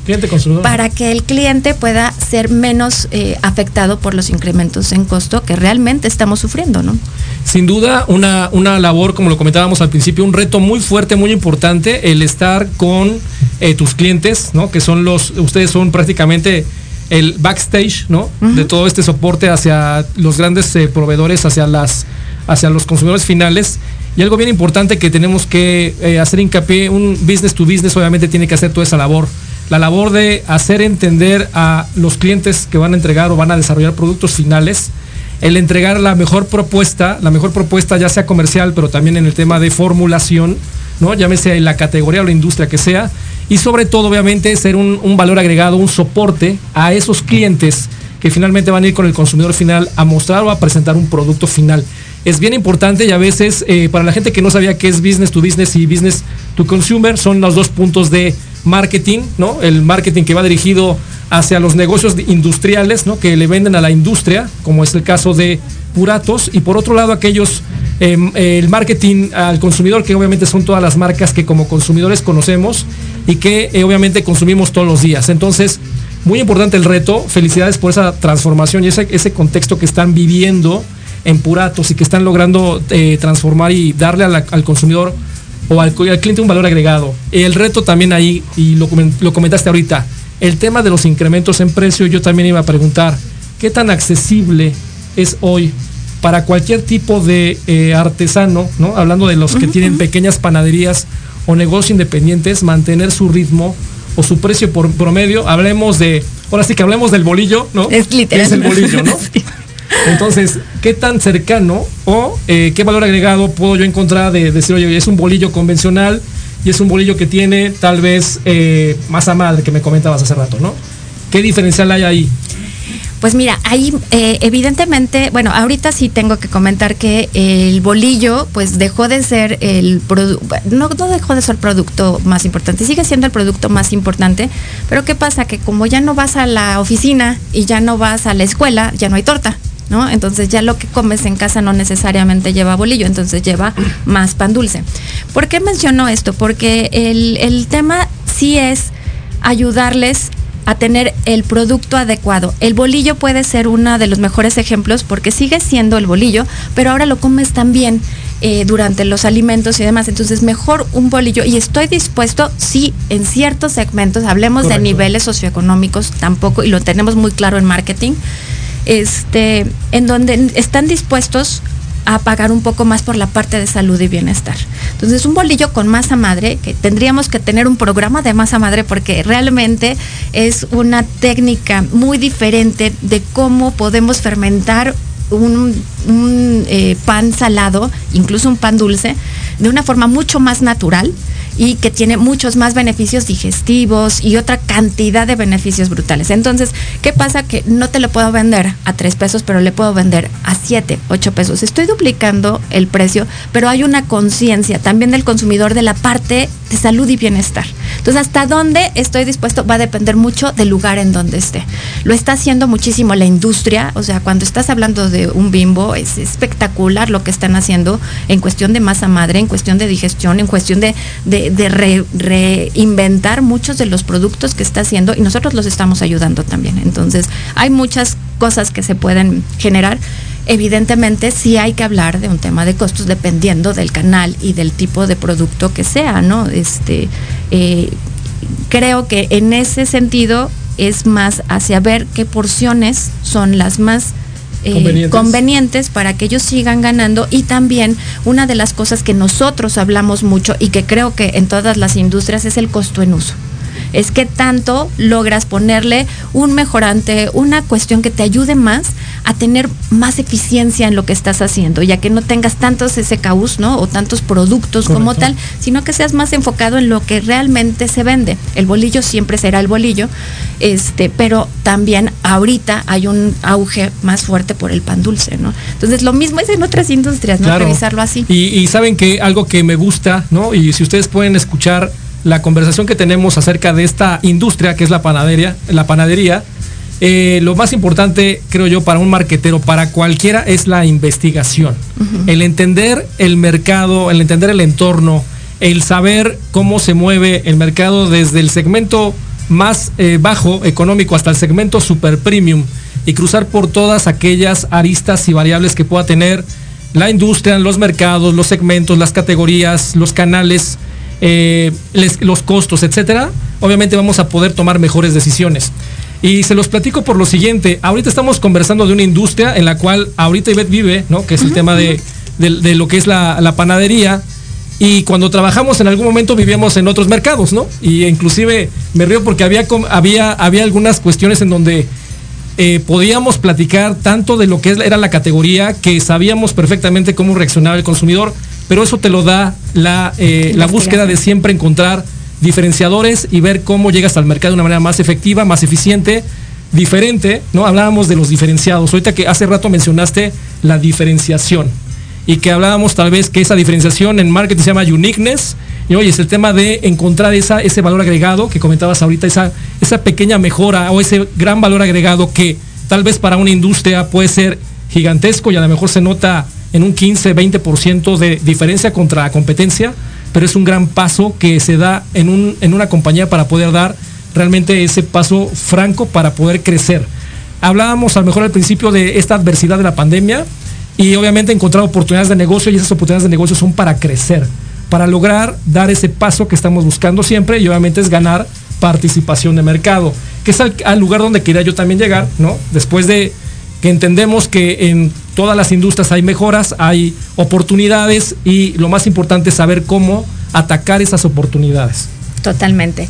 B: para que el cliente pueda ser menos eh, afectado por los incrementos en costo que realmente estamos sufriendo, ¿no?
A: Sin duda, una, una labor, como lo comentábamos al principio, un reto muy fuerte, muy importante, el estar con eh, tus clientes, ¿no? Que son los, ustedes son prácticamente el backstage, ¿no? De todo este soporte hacia los grandes eh, proveedores, hacia las, hacia los consumidores finales. Y algo bien importante que tenemos que eh, hacer hincapié, un business to business obviamente tiene que hacer toda esa labor. La labor de hacer entender a los clientes que van a entregar o van a desarrollar productos finales, el entregar la mejor propuesta, la mejor propuesta ya sea comercial, pero también en el tema de formulación, ¿no? Llámese en la categoría o la industria que sea, y sobre todo, obviamente, ser un, valor agregado, un soporte a esos clientes que finalmente van a ir con el consumidor final a mostrar o a presentar un producto final. Es bien importante y a veces eh, para la gente que no sabía qué es business to business y business to consumer son los dos puntos de marketing, ¿no? El marketing que va dirigido hacia los negocios industriales, ¿no? Que le venden a la industria, como es el caso de Puratos, y por otro lado aquellos Em, el marketing al consumidor, que obviamente son todas las marcas que como consumidores conocemos y que eh, obviamente consumimos todos los días. Entonces, muy importante el reto. Felicidades por esa transformación y ese, ese contexto que están viviendo en Puratos y que están logrando eh, transformar y darle al consumidor o al, cliente un valor agregado. El reto también ahí, y lo, lo comentaste ahorita, el tema de los incrementos en precio, yo también iba a preguntar, ¿qué tan accesible es hoy para cualquier tipo de eh, artesano, ¿no? hablando de los que tienen pequeñas panaderías o negocios independientes, mantener su ritmo o su precio por promedio? Hablemos de, ahora sí que hablemos del bolillo, ¿no?
B: Es literal.
A: Es el bolillo, ¿no? Entonces, ¿qué tan cercano o eh, qué valor agregado puedo yo encontrar de, decir, oye, es un bolillo convencional y es un bolillo que tiene tal vez eh, masa madre que me comentabas hace rato, ¿no? ¿Qué diferencial hay ahí?
B: Pues mira, ahí eh, evidentemente, bueno, ahorita sí tengo que comentar que el bolillo pues dejó de ser el producto, no, dejó de ser el producto más importante, sigue siendo el producto más importante, pero ¿qué pasa? Que como ya no vas a la oficina y ya no vas a la escuela, ya no hay torta. ¿No? Entonces ya lo que comes en casa no necesariamente lleva bolillo, entonces lleva más pan dulce. ¿Por qué menciono esto? Porque el, el tema sí es ayudarles a tener el producto adecuado. El bolillo puede ser uno de los mejores ejemplos porque sigue siendo el bolillo, pero ahora lo comes también eh, durante los alimentos y demás. Entonces, mejor un bolillo. Y estoy dispuesto, sí, en ciertos segmentos, hablemos
A: Correcto.
B: de niveles socioeconómicos tampoco, y lo tenemos muy claro en marketing, este, en donde están dispuestos a pagar un poco más por la parte de salud y bienestar. Entonces, un bolillo con masa madre, que tendríamos que tener un programa de masa madre porque realmente es una técnica muy diferente de cómo podemos fermentar un, eh, pan salado, incluso un pan dulce, de una forma mucho más natural y que tiene muchos más beneficios digestivos y otra cantidad de beneficios brutales. Entonces, ¿qué pasa? Que no te lo puedo vender a tres pesos, pero le puedo vender a siete, ocho pesos. Estoy duplicando el precio, pero hay una conciencia también del consumidor de la parte de salud y bienestar. Entonces, hasta dónde estoy dispuesto va a depender mucho del lugar en donde esté. Lo está haciendo muchísimo la industria, o sea, cuando estás hablando de un bimbo, es espectacular lo que están haciendo en cuestión de masa madre, en cuestión de digestión, en cuestión de, de, de re, reinventar muchos de los productos que está haciendo y nosotros los estamos ayudando también. Entonces, hay muchas cosas que se pueden generar. Evidentemente sí hay que hablar de un tema de costos dependiendo del canal y del tipo de producto que sea, ¿no? Este, eh, creo que en ese sentido es más hacia ver qué porciones son las más eh,
A: Convenientes.
B: convenientes para que ellos sigan ganando y también una de las cosas que nosotros hablamos mucho y que creo que en todas las industrias es el costo en uso es que tanto logras ponerle un mejorante, una cuestión que te ayude más a tener más eficiencia en lo que estás haciendo, ya que no tengas tantos SKUs, ¿no? O tantos productos como tal, sino que seas más enfocado en lo que realmente se vende. El bolillo siempre será el bolillo, este, pero también ahorita hay un auge más fuerte por el pan dulce, ¿no? Entonces lo mismo es en otras industrias, ¿no? Revisarlo así.
A: Y, y saben que algo que me gusta, ¿no? Y si ustedes pueden escuchar la conversación que tenemos acerca de esta industria que es la panadería, la panadería, eh, lo más importante, creo yo, para un marquetero, para cualquiera, es la investigación. El entender el mercado, el entender el entorno, el saber cómo se mueve el mercado desde el segmento más eh, bajo económico hasta el segmento super premium y cruzar por todas aquellas aristas y variables que pueda tener la industria, los mercados, los segmentos, las categorías, los canales, eh, les- los costos, etcétera, obviamente vamos a poder tomar mejores decisiones. Y se los platico por lo siguiente. Ahorita estamos conversando de una industria en la cual ahorita Ivette vive, ¿no? Que es el tema de, de- de lo que es la, la panadería. Y cuando trabajamos en algún momento vivíamos en otros mercados, ¿no? Y inclusive me río porque había, había, había algunas cuestiones en donde eh, podíamos platicar tanto de lo que era la categoría que sabíamos perfectamente cómo reaccionaba el consumidor, pero eso te lo da la, eh, la búsqueda de siempre encontrar diferenciadores y ver cómo llegas al mercado de una manera más efectiva, más eficiente, diferente, ¿no? Hablábamos de los diferenciados. Ahorita que hace rato mencionaste la diferenciación y que hablábamos tal vez que esa diferenciación en marketing se llama uniqueness. Y oye, es el tema de encontrar esa, ese valor agregado que comentabas ahorita, esa, esa pequeña mejora o ese gran valor agregado que tal vez para una industria puede ser gigantesco y a lo mejor se nota en un 15, 20% de diferencia contra la competencia, pero es un gran paso que se da en, un, en una compañía para poder dar realmente ese paso franco para poder crecer. Hablábamos a lo mejor al principio de esta adversidad de la pandemia y obviamente encontrar oportunidades de negocio y esas oportunidades de negocio son para crecer, para lograr dar ese paso que estamos buscando siempre y obviamente es ganar participación de mercado. que es al, al lugar donde quería yo también llegar, ¿no? Después de que entendemos que en todas las industrias hay mejoras, hay oportunidades y lo más importante es saber cómo atacar esas oportunidades.
B: Totalmente.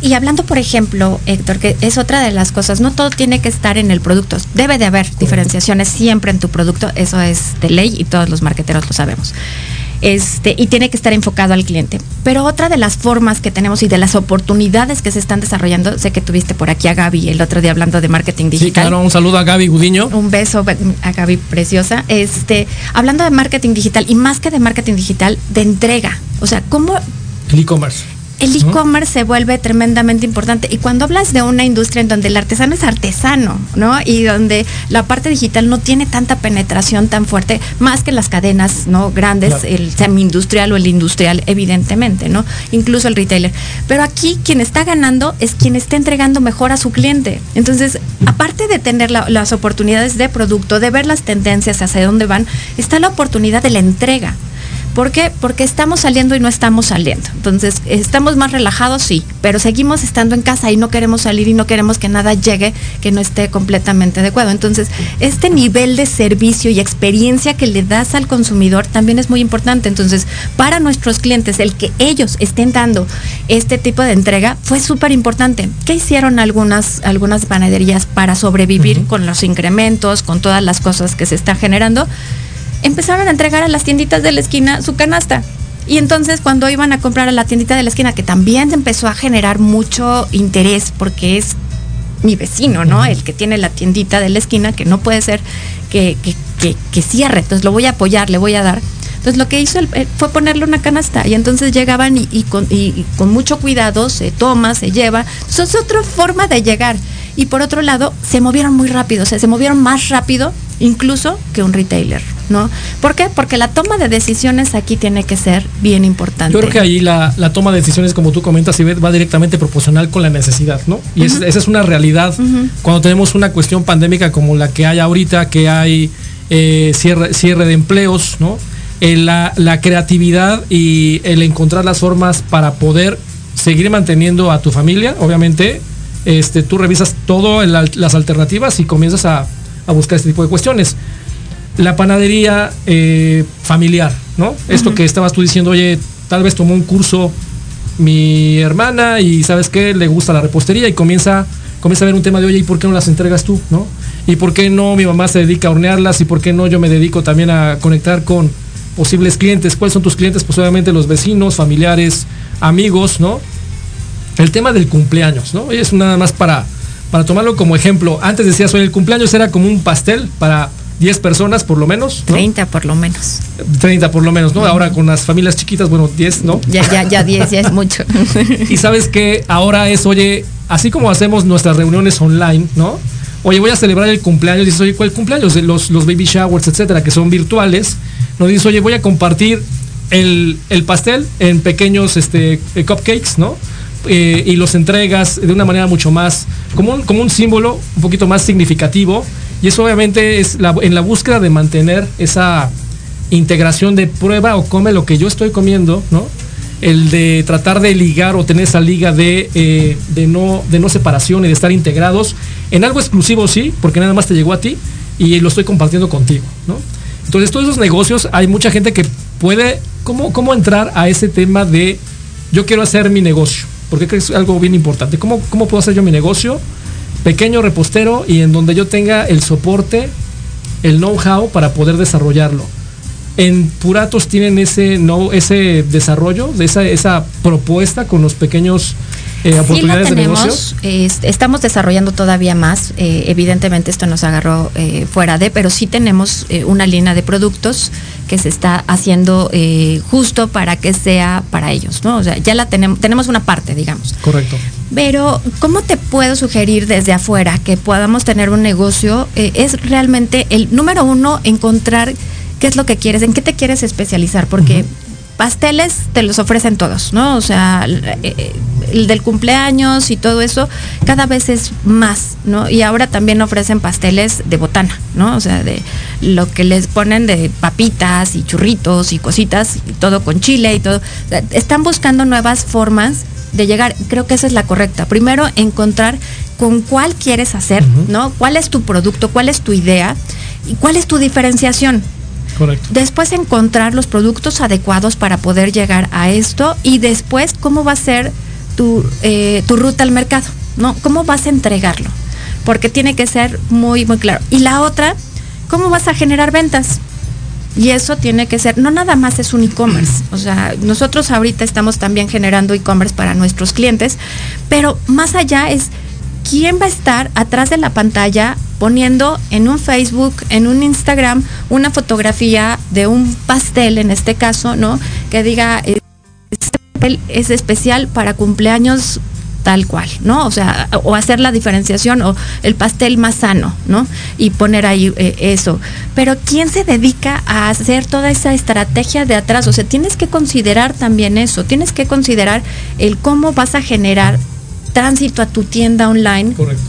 B: Y hablando, por ejemplo, Héctor, que es otra de las cosas, no todo tiene que estar en el producto. Debe de haber diferenciaciones siempre en tu producto, eso es de ley y todos los marqueteros lo sabemos. Este, y tiene que estar enfocado al cliente. Pero otra de las formas que tenemos y de las oportunidades que se están desarrollando, sé que tuviste por aquí a Gaby el otro día hablando de marketing digital.
A: Sí, claro, un saludo a Gaby Gudiño.
B: Un beso a Gaby preciosa. Este, hablando de marketing digital y más que de marketing digital, de entrega. O sea, ¿cómo
A: El e-commerce.
B: El e-commerce se vuelve tremendamente importante. Y cuando hablas de una industria en donde el artesano es artesano, ¿no? Y donde la parte digital no tiene tanta penetración tan fuerte, más que las cadenas, ¿no? Grandes,
A: Claro.
B: el semi-industrial o el industrial, evidentemente, ¿no? Incluso el retailer. Pero aquí quien está ganando es quien está entregando mejor a su cliente. Entonces, aparte de tener la- las oportunidades de producto, de ver las tendencias hacia dónde van, está la oportunidad de la entrega. ¿Por qué? Porque estamos saliendo y no estamos saliendo. Entonces, estamos más relajados, sí, pero seguimos estando en casa y no queremos salir y no queremos que nada llegue que no esté completamente adecuado. Entonces, este nivel de servicio y experiencia que le das al consumidor también es muy importante. Entonces, para nuestros clientes, el que ellos estén dando este tipo de entrega fue súper importante. ¿Qué hicieron algunas, algunas panaderías para sobrevivir con los incrementos, con todas las cosas que se están generando? Empezaron a entregar a las tienditas de la esquina su canasta. Y entonces cuando iban a comprar a la tiendita de la esquina, que también empezó a generar mucho interés porque es mi vecino, ¿no? El que tiene la tiendita de la esquina, que no puede ser que, que, que- que cierre, entonces lo voy a apoyar, le voy a dar. Entonces lo que hizo él, fue ponerle una canasta y entonces llegaban y, y con, y- y con mucho cuidado se toma, se lleva. Eso es otra forma de llegar. Y por otro lado, se movieron muy rápido, o sea, se movieron más rápido incluso que un retailer, ¿no? ¿Por qué? Porque la toma de decisiones aquí tiene que ser bien importante.
A: Yo creo que ahí la, la toma de decisiones, como tú comentas, Ivette, va directamente proporcional con la necesidad, ¿no? Y es- esa es una realidad cuando tenemos una cuestión pandémica como la que hay ahorita, que hay eh, cierre, cierre de empleos, ¿no? Eh, la, la creatividad y el encontrar las formas para poder seguir manteniendo a tu familia, obviamente, este, tú revisas todas las alternativas y comienzas a, a buscar este tipo de cuestiones la panadería eh, familiar, ¿no? Esto que estabas tú diciendo, oye, tal vez tomó un curso mi hermana y sabes qué, le gusta la repostería y comienza, comienza a ver un tema de, oye, ¿y por qué no las entregas tú, no? ¿Y por qué no mi mamá se dedica a hornearlas y por qué no yo me dedico también a conectar con posibles clientes? ¿Cuáles son tus clientes? Pues obviamente los vecinos, familiares, amigos, ¿no? El tema del cumpleaños, ¿no? Es nada más para, para tomarlo como ejemplo. Antes decías, oye, el cumpleaños era como un pastel para 10 personas por lo menos. ¿no?
B: 30 por lo menos.
A: 30 por lo menos, ¿no? Ahora con las familias chiquitas, bueno, 10, ¿no?
B: Ya, ya, ya 10 ya es mucho.
A: Y sabes que ahora es, oye, así como hacemos nuestras reuniones online, ¿no? Oye, voy a celebrar el cumpleaños. Dices, oye, ¿cuál cumpleaños? Los, los baby showers, etcétera, que son virtuales. No dices, oye, voy a compartir el, el pastel en pequeños este, eh, cupcakes, ¿no? Eh, y los entregas de una manera mucho más, como un, como un símbolo un poquito más significativo. Y eso obviamente es en la búsqueda de mantener esa integración de prueba o come lo que yo estoy comiendo, ¿no? El de tratar de ligar o tener esa liga de, eh, de, no, de no separación y de estar integrados en algo exclusivo, sí, porque nada más te llegó a ti y lo estoy compartiendo contigo, ¿no? Entonces, todos esos negocios, hay mucha gente que puede, ¿cómo, cómo entrar a ese tema de yo quiero hacer mi negocio? Porque creo que es algo bien importante. ¿Cómo, ¿Cómo puedo hacer yo mi negocio? Pequeño repostero y en donde yo tenga el soporte, el know-how para poder desarrollarlo. En Puratos tienen ese no ese desarrollo, de esa, esa propuesta con los pequeños eh,
B: Sí lo
A: oportunidades de
B: es- estamos desarrollando todavía más. eh, evidentemente esto nos agarró eh, fuera de, pero sí tenemos eh, una línea de productos que se está haciendo eh, justo para que sea para ellos, ¿no? O sea, ya la tenemos, tenemos una parte, digamos.
A: Correcto.
B: Pero, ¿cómo te puedo sugerir desde afuera que podamos tener un negocio? Eh, es realmente el número uno, encontrar qué es lo que quieres, en qué te quieres especializar, porque pasteles te los ofrecen todos, ¿no? O sea, el, eh, el del cumpleaños y todo eso cada vez es más, ¿no? Y ahora también ofrecen pasteles de botana, ¿no? O sea, de lo que les ponen de papitas y churritos y cositas, y todo con chile y todo. O sea, están buscando nuevas formas de llegar. Creo que esa es la correcta. Primero, encontrar con cuál quieres hacer, ¿no? ¿Cuál es tu producto? ¿Cuál es tu idea? ¿Y cuál es tu diferenciación? Después encontrar los productos adecuados para poder llegar a esto y después cómo va a ser tu, eh, tu ruta al mercado, ¿no? ¿Cómo vas a entregarlo? Porque tiene que ser muy, muy claro. Y la otra, ¿cómo vas a generar ventas? Y eso tiene que ser, no nada más es un e-commerce, o sea, nosotros ahorita estamos también generando e-commerce para nuestros clientes, pero más allá es quién va a estar atrás de la pantalla poniendo en un Facebook, en un Instagram, una fotografía de un pastel, en este caso, ¿no? Que diga, este pastel es especial para cumpleaños tal cual, ¿no? O sea, o hacer la diferenciación o el pastel más sano, ¿no? Y poner ahí eh, eso. Pero ¿quién se dedica a hacer toda esa estrategia de atrás? O sea, tienes que considerar también eso, tienes que considerar el cómo vas a generar tránsito a tu tienda online.
A: Correcto.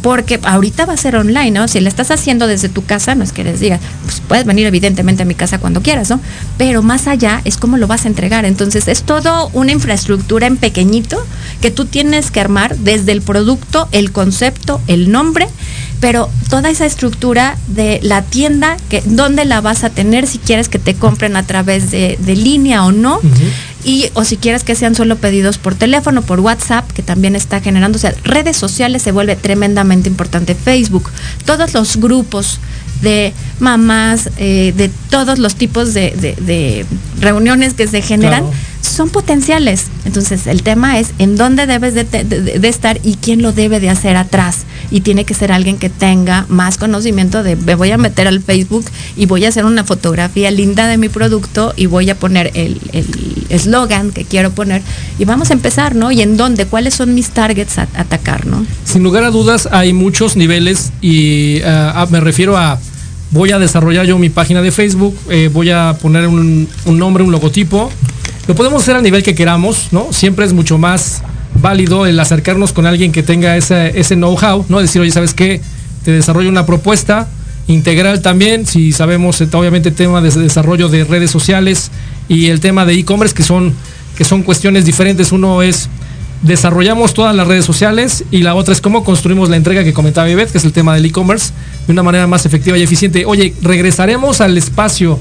B: Porque ahorita va a ser online, ¿no? Si la estás haciendo desde tu casa, no es que les diga, pues puedes venir evidentemente a mi casa cuando quieras, ¿no? Pero más allá es cómo lo vas a entregar. Entonces es todo una infraestructura en pequeñito que tú tienes que armar desde el producto, el concepto, el nombre, pero toda esa estructura de la tienda, que, dónde la vas a tener, si quieres que te compren a través de, de línea o no. Y, o si quieres que sean solo pedidos por teléfono, por WhatsApp, que también está generando, o sea, redes sociales se vuelve tremendamente importante. Facebook, todos los grupos de mamás, eh, de todos los tipos de, de- de reuniones que se generan,
A: Claro.
B: son potenciales. Entonces, el tema es en dónde debes de estar y quién lo debe de hacer atrás. Y tiene que ser alguien que tenga más conocimiento de, me voy a meter al Facebook y voy a hacer una fotografía linda de mi producto y voy a poner el eslogan que quiero poner y vamos a empezar, ¿no? Y en dónde, cuáles son mis targets a, atacar, ¿no?
A: Sin lugar a dudas hay muchos niveles y ah, ah, me refiero a voy a desarrollar yo mi página de Facebook, eh, voy a poner un, un nombre, un logotipo. Lo podemos hacer a nivel que queramos, ¿no? Siempre es mucho más válido el acercarnos con alguien que tenga ese, ese know-how, ¿no? Decir, oye, ¿sabes qué? Te desarrollo una propuesta integral también, si sabemos eh, obviamente el tema de desarrollo de redes sociales y el tema de e-commerce, que son, que son cuestiones diferentes. Uno es desarrollamos todas las redes sociales y la otra es cómo construimos la entrega que comentaba Ivette, que es el tema del e-commerce, de una manera más efectiva y eficiente. Oye, regresaremos al espacio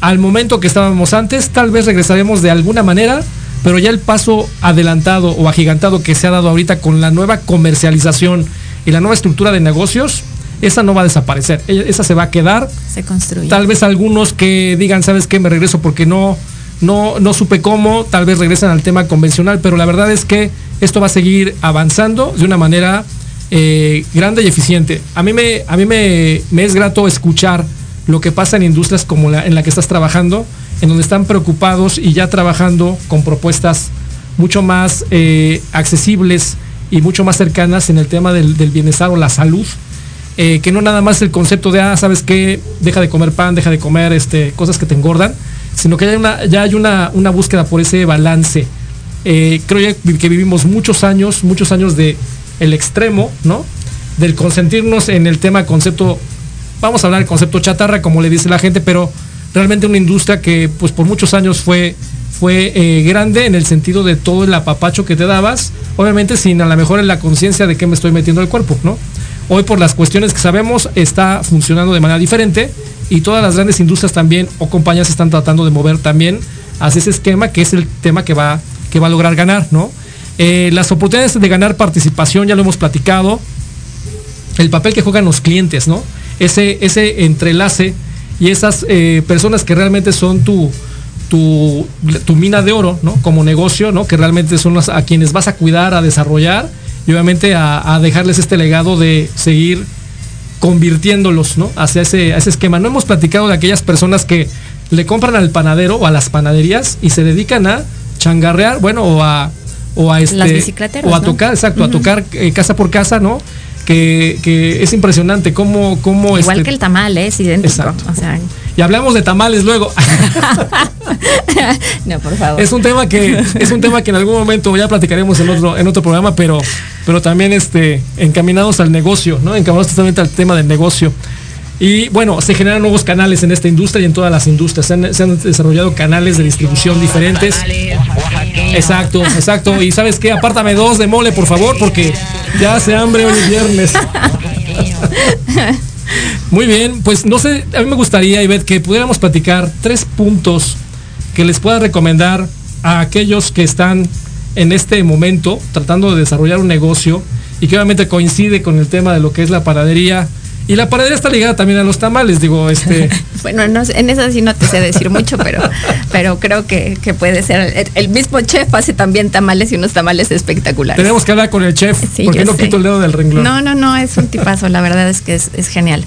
A: al momento que estábamos antes, tal vez regresaremos de alguna manera, pero ya el paso adelantado o agigantado que se ha dado ahorita con la nueva comercialización y la nueva estructura de negocios, esa no va a desaparecer, e- esa se va a quedar
B: Se construye.
A: Tal vez algunos que digan, ¿sabes qué? Me regreso porque no, no, no supe cómo, tal vez regresan al tema convencional, pero la verdad es que esto va a seguir avanzando de una manera eh, grande y eficiente. A mí, me, a mí me, me es grato escuchar lo que pasa en industrias como la en la que estás trabajando, en donde están preocupados y ya trabajando con propuestas mucho más eh, accesibles y mucho más cercanas en el tema del, bienestar o la salud eh, que no nada más el concepto de, ah, ¿sabes qué? Deja de comer pan, deja de comer este, cosas que te engordan, sino que ya hay una, ya hay una, una búsqueda por ese balance. Eh, creo que vivimos muchos años, muchos años de el extremo, ¿no? Del consentirnos en el tema concepto, vamos a hablar del concepto chatarra, como le dice la gente, pero realmente una industria que pues por muchos años fue fue eh, grande en el sentido de todo el apapacho que te dabas, obviamente sin a lo mejor en la conciencia de que me estoy metiendo al cuerpo, ¿no? Hoy por las cuestiones que sabemos está funcionando de manera diferente y todas las grandes industrias también o compañías están tratando de mover también hacia ese esquema que es el tema que va, que va a lograr ganar, ¿no? Eh, las oportunidades de ganar participación ya lo hemos platicado, el papel que juegan los clientes, ¿no? Ese, ese entrelace y esas eh, personas que realmente son tu, tu, tu mina de oro, ¿no? Como negocio, ¿no? Que realmente son las, a quienes vas a cuidar, a desarrollar y obviamente a, a dejarles este legado de seguir convirtiéndolos, ¿no? Hacia ese, a ese esquema. No hemos platicado de aquellas personas que le compran al panadero o a las panaderías y se dedican a changarrear, bueno, o a o a este o a
B: ¿no?
A: tocar, exacto, a tocar eh, casa por casa, ¿no? Que, que es impresionante cómo, cómo
B: Igual
A: este-
B: que el tamal, ¿eh? es idéntico.
A: Exacto.
B: O sea,
A: y hablamos de tamales luego.
B: no, por favor.
A: es un tema que es un tema que en algún momento ya platicaremos en otro en otro programa, pero pero también este encaminados al negocio, ¿no? Encaminados totalmente al tema del negocio. Y bueno, se generan nuevos canales en esta industria y en todas las industrias. Se han, se han desarrollado canales de distribución diferentes. Exacto, exacto. Y sabes qué, apártame dos de mole, por favor, porque ya hace hambre hoy es viernes. Muy bien, pues no sé, a mí me gustaría, Ivette, que pudiéramos platicar tres puntos que les pueda recomendar a aquellos que están en este momento tratando de desarrollar un negocio y que obviamente coincide con el tema de lo que es la panadería. Y la panadería está ligada también a los tamales, digo, este...
B: bueno, no, en eso sí no te sé decir mucho, pero, pero creo que, puede ser. El, mismo chef hace también tamales y unos tamales espectaculares.
A: Tenemos que hablar con el chef, porque no quito el dedo del renglón.
B: No, no, no, es un tipazo, la verdad es que es, es genial.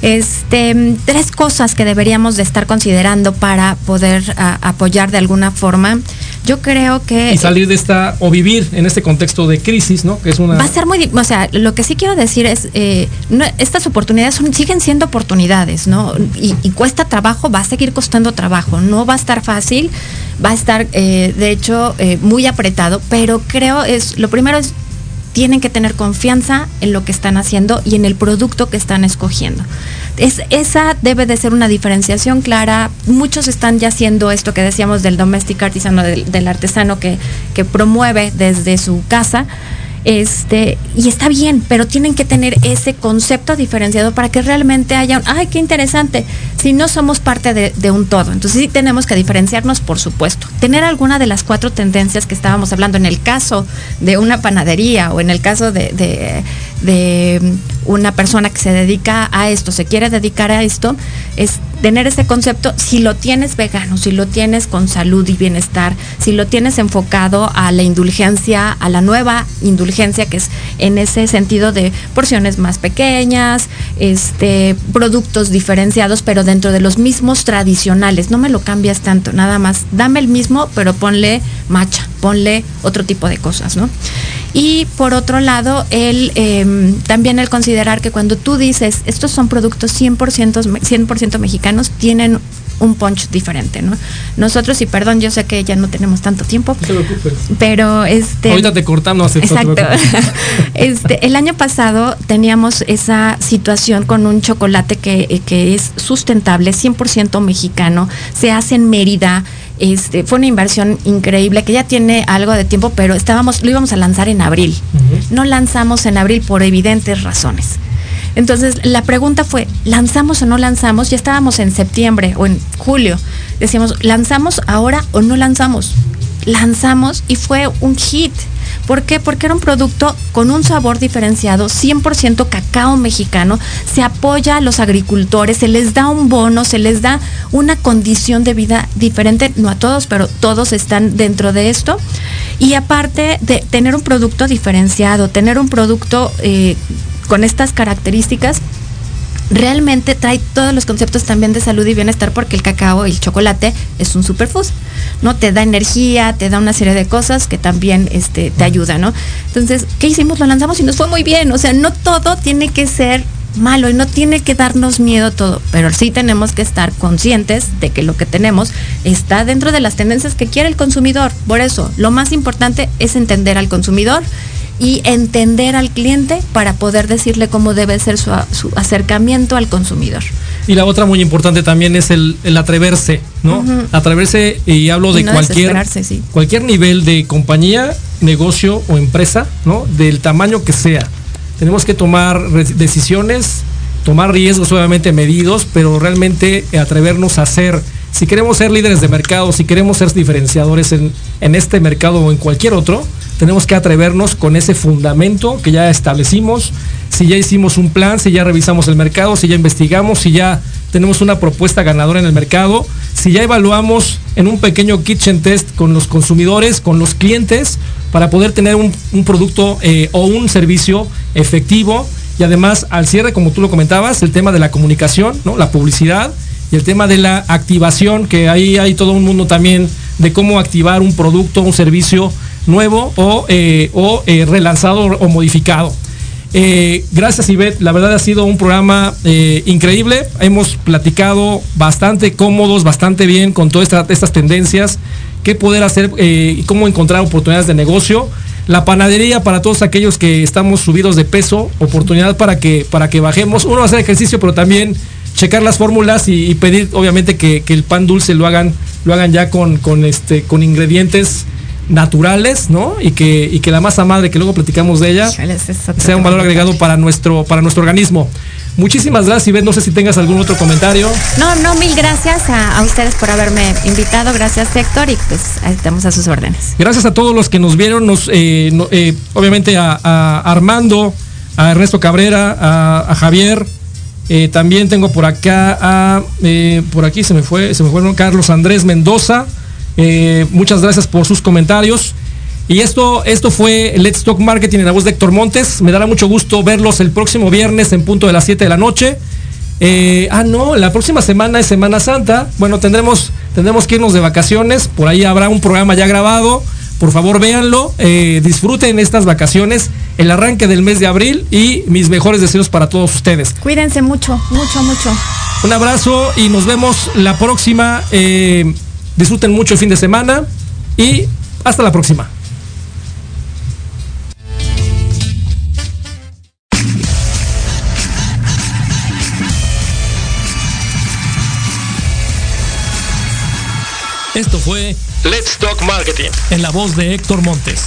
B: Este, tres cosas que deberíamos de estar considerando para poder apoyar de alguna forma. Yo creo que...
A: Y salir de esta, o vivir en este contexto de crisis, ¿no? Que es una...
B: Va a ser muy... O sea, lo que sí quiero decir es, eh, estas oportunidades son, siguen siendo oportunidades, ¿no? Y, cuesta trabajo, va a seguir costando trabajo, no va a estar fácil, va a estar, eh, de hecho, eh, muy apretado, pero creo es, lo primero es tienen que tener confianza en lo que están haciendo y en el producto que están escogiendo. Es, esa debe de ser una diferenciación clara. Muchos están ya haciendo esto que decíamos del domestic artisano, del, artesano que, promueve desde su casa este, y está bien, pero tienen que tener ese concepto diferenciado para que realmente haya un, ay, qué interesante, si no somos parte de, un todo. Entonces sí tenemos que diferenciarnos, por supuesto. Tener alguna de las cuatro tendencias que estábamos hablando en el caso de una panadería o en el caso de, de una persona que se dedica a esto, se quiere dedicar a esto, es tener ese concepto, si lo tienes vegano, si lo tienes con salud y bienestar, si lo tienes enfocado a la indulgencia, a la nueva indulgencia, que es en ese sentido de porciones más pequeñas, este, productos diferenciados, pero dentro de los mismos tradicionales. No me lo cambias tanto, nada más. Dame el mismo, pero ponle macha, ponle otro tipo de cosas, ¿no? Y por otro lado, el, em, también el considerar que cuando tú dices, estos son productos 100%, 100 mexicanos, tienen un punch diferente, ¿no? Nosotros, y perdón, yo sé que ya no tenemos tanto tiempo, pero este...
A: Ahorita te cortamos.
B: Exacto. este, el año pasado teníamos esa situación con un chocolate que, que es sustentable, 100% mexicano, se hace en Mérida, este, fue una inversión increíble que ya tiene algo de tiempo, pero estábamos, lo íbamos a lanzar en abril. No lanzamos en abril por evidentes razones. Entonces, la pregunta fue, ¿lanzamos o no lanzamos? Ya estábamos en septiembre o en julio. Decíamos, ¿lanzamos ahora o no lanzamos? Lanzamos y fue un hit. ¿Por qué? Porque era un producto con un sabor diferenciado, 100% cacao mexicano, se apoya a los agricultores, se les da un bono, se les da una condición de vida diferente, no a todos, pero todos están dentro de esto. Y aparte de tener un producto diferenciado, tener un producto eh, con estas características, realmente trae todos los conceptos también de salud y bienestar porque el cacao y el chocolate es un superfood, ¿no? Te da energía, te da una serie de cosas que también este, te ayudan, ¿no? Entonces, ¿qué hicimos? Lo lanzamos y nos fue muy bien. O sea, no todo tiene que ser malo y no tiene que darnos miedo todo, pero sí tenemos que estar conscientes de que lo que tenemos está dentro de las tendencias que quiere el consumidor. Por eso, lo más importante es entender al consumidor y entender al cliente para poder decirle cómo debe ser su, acercamiento al consumidor.
A: Y la otra muy importante también es el, atreverse, ¿no? Atreverse, y hablo de cualquier, cualquier nivel de compañía, negocio o empresa, ¿no? Del tamaño que sea. Tenemos que tomar decisiones, tomar riesgos obviamente medidos, pero realmente atrevernos a ser, si queremos ser líderes de mercado, si queremos ser diferenciadores en, en este mercado o en cualquier otro, tenemos que atrevernos con ese fundamento que ya establecimos, si ya hicimos un plan, si ya revisamos el mercado, si ya investigamos, si ya tenemos una propuesta ganadora en el mercado, si ya evaluamos en un pequeño kitchen test con los consumidores, con los clientes, para poder tener un, producto eh, o un servicio efectivo y además al cierre, como tú lo comentabas, el tema de la comunicación, ¿no? la publicidad y el tema de la activación, que ahí hay todo un mundo también de cómo activar un producto, un servicio nuevo o, eh, o eh, relanzado o modificado. Eh, gracias Ivette, la verdad ha sido un programa increíble. Hemos platicado bastante cómodos, bastante bien con todas estas tendencias, qué poder hacer y cómo encontrar oportunidades de negocio. La panadería para todos aquellos que estamos subidos de peso, oportunidad para que, para que bajemos. Uno hacer ejercicio, pero también checar las fórmulas y, pedir obviamente que, el pan dulce lo hagan, lo hagan ya con, con, este, con ingredientes naturales, ¿no? Y que, y que la masa madre, que luego platicamos de ella, sea un valor agregado para nuestro, para nuestro organismo. Muchísimas gracias, Ivette. No sé si tengas algún otro comentario.
B: No, no, mil gracias a, ustedes por haberme invitado. Gracias, Héctor. Y pues estamos a sus órdenes.
A: Gracias a todos los que nos vieron. Nos, eh, eh, obviamente a, Armando, a Ernesto Cabrera, a, Javier. Eh, también tengo por acá a. por aquí se me fue, se me fue Carlos Andrés Mendoza. Muchas gracias por sus comentarios. Y esto, esto fue Let's Talk Marketing en la voz de Héctor Montes. Me dará mucho gusto verlos el próximo viernes en punto de las 7 de la noche. Eh, ah, no, la próxima semana es Semana Santa. Bueno, tendremos, tendremos que irnos de vacaciones. Por ahí habrá un programa ya grabado. Por favor, véanlo. Eh, disfruten estas vacaciones, el arranque del mes de abril y mis mejores deseos para todos ustedes.
B: Cuídense mucho, mucho, mucho.
A: Un abrazo y nos vemos la próxima. Eh, disfruten mucho el fin de semana y hasta la próxima. Esto fue Let's Talk Marketing en la voz de Héctor Montes.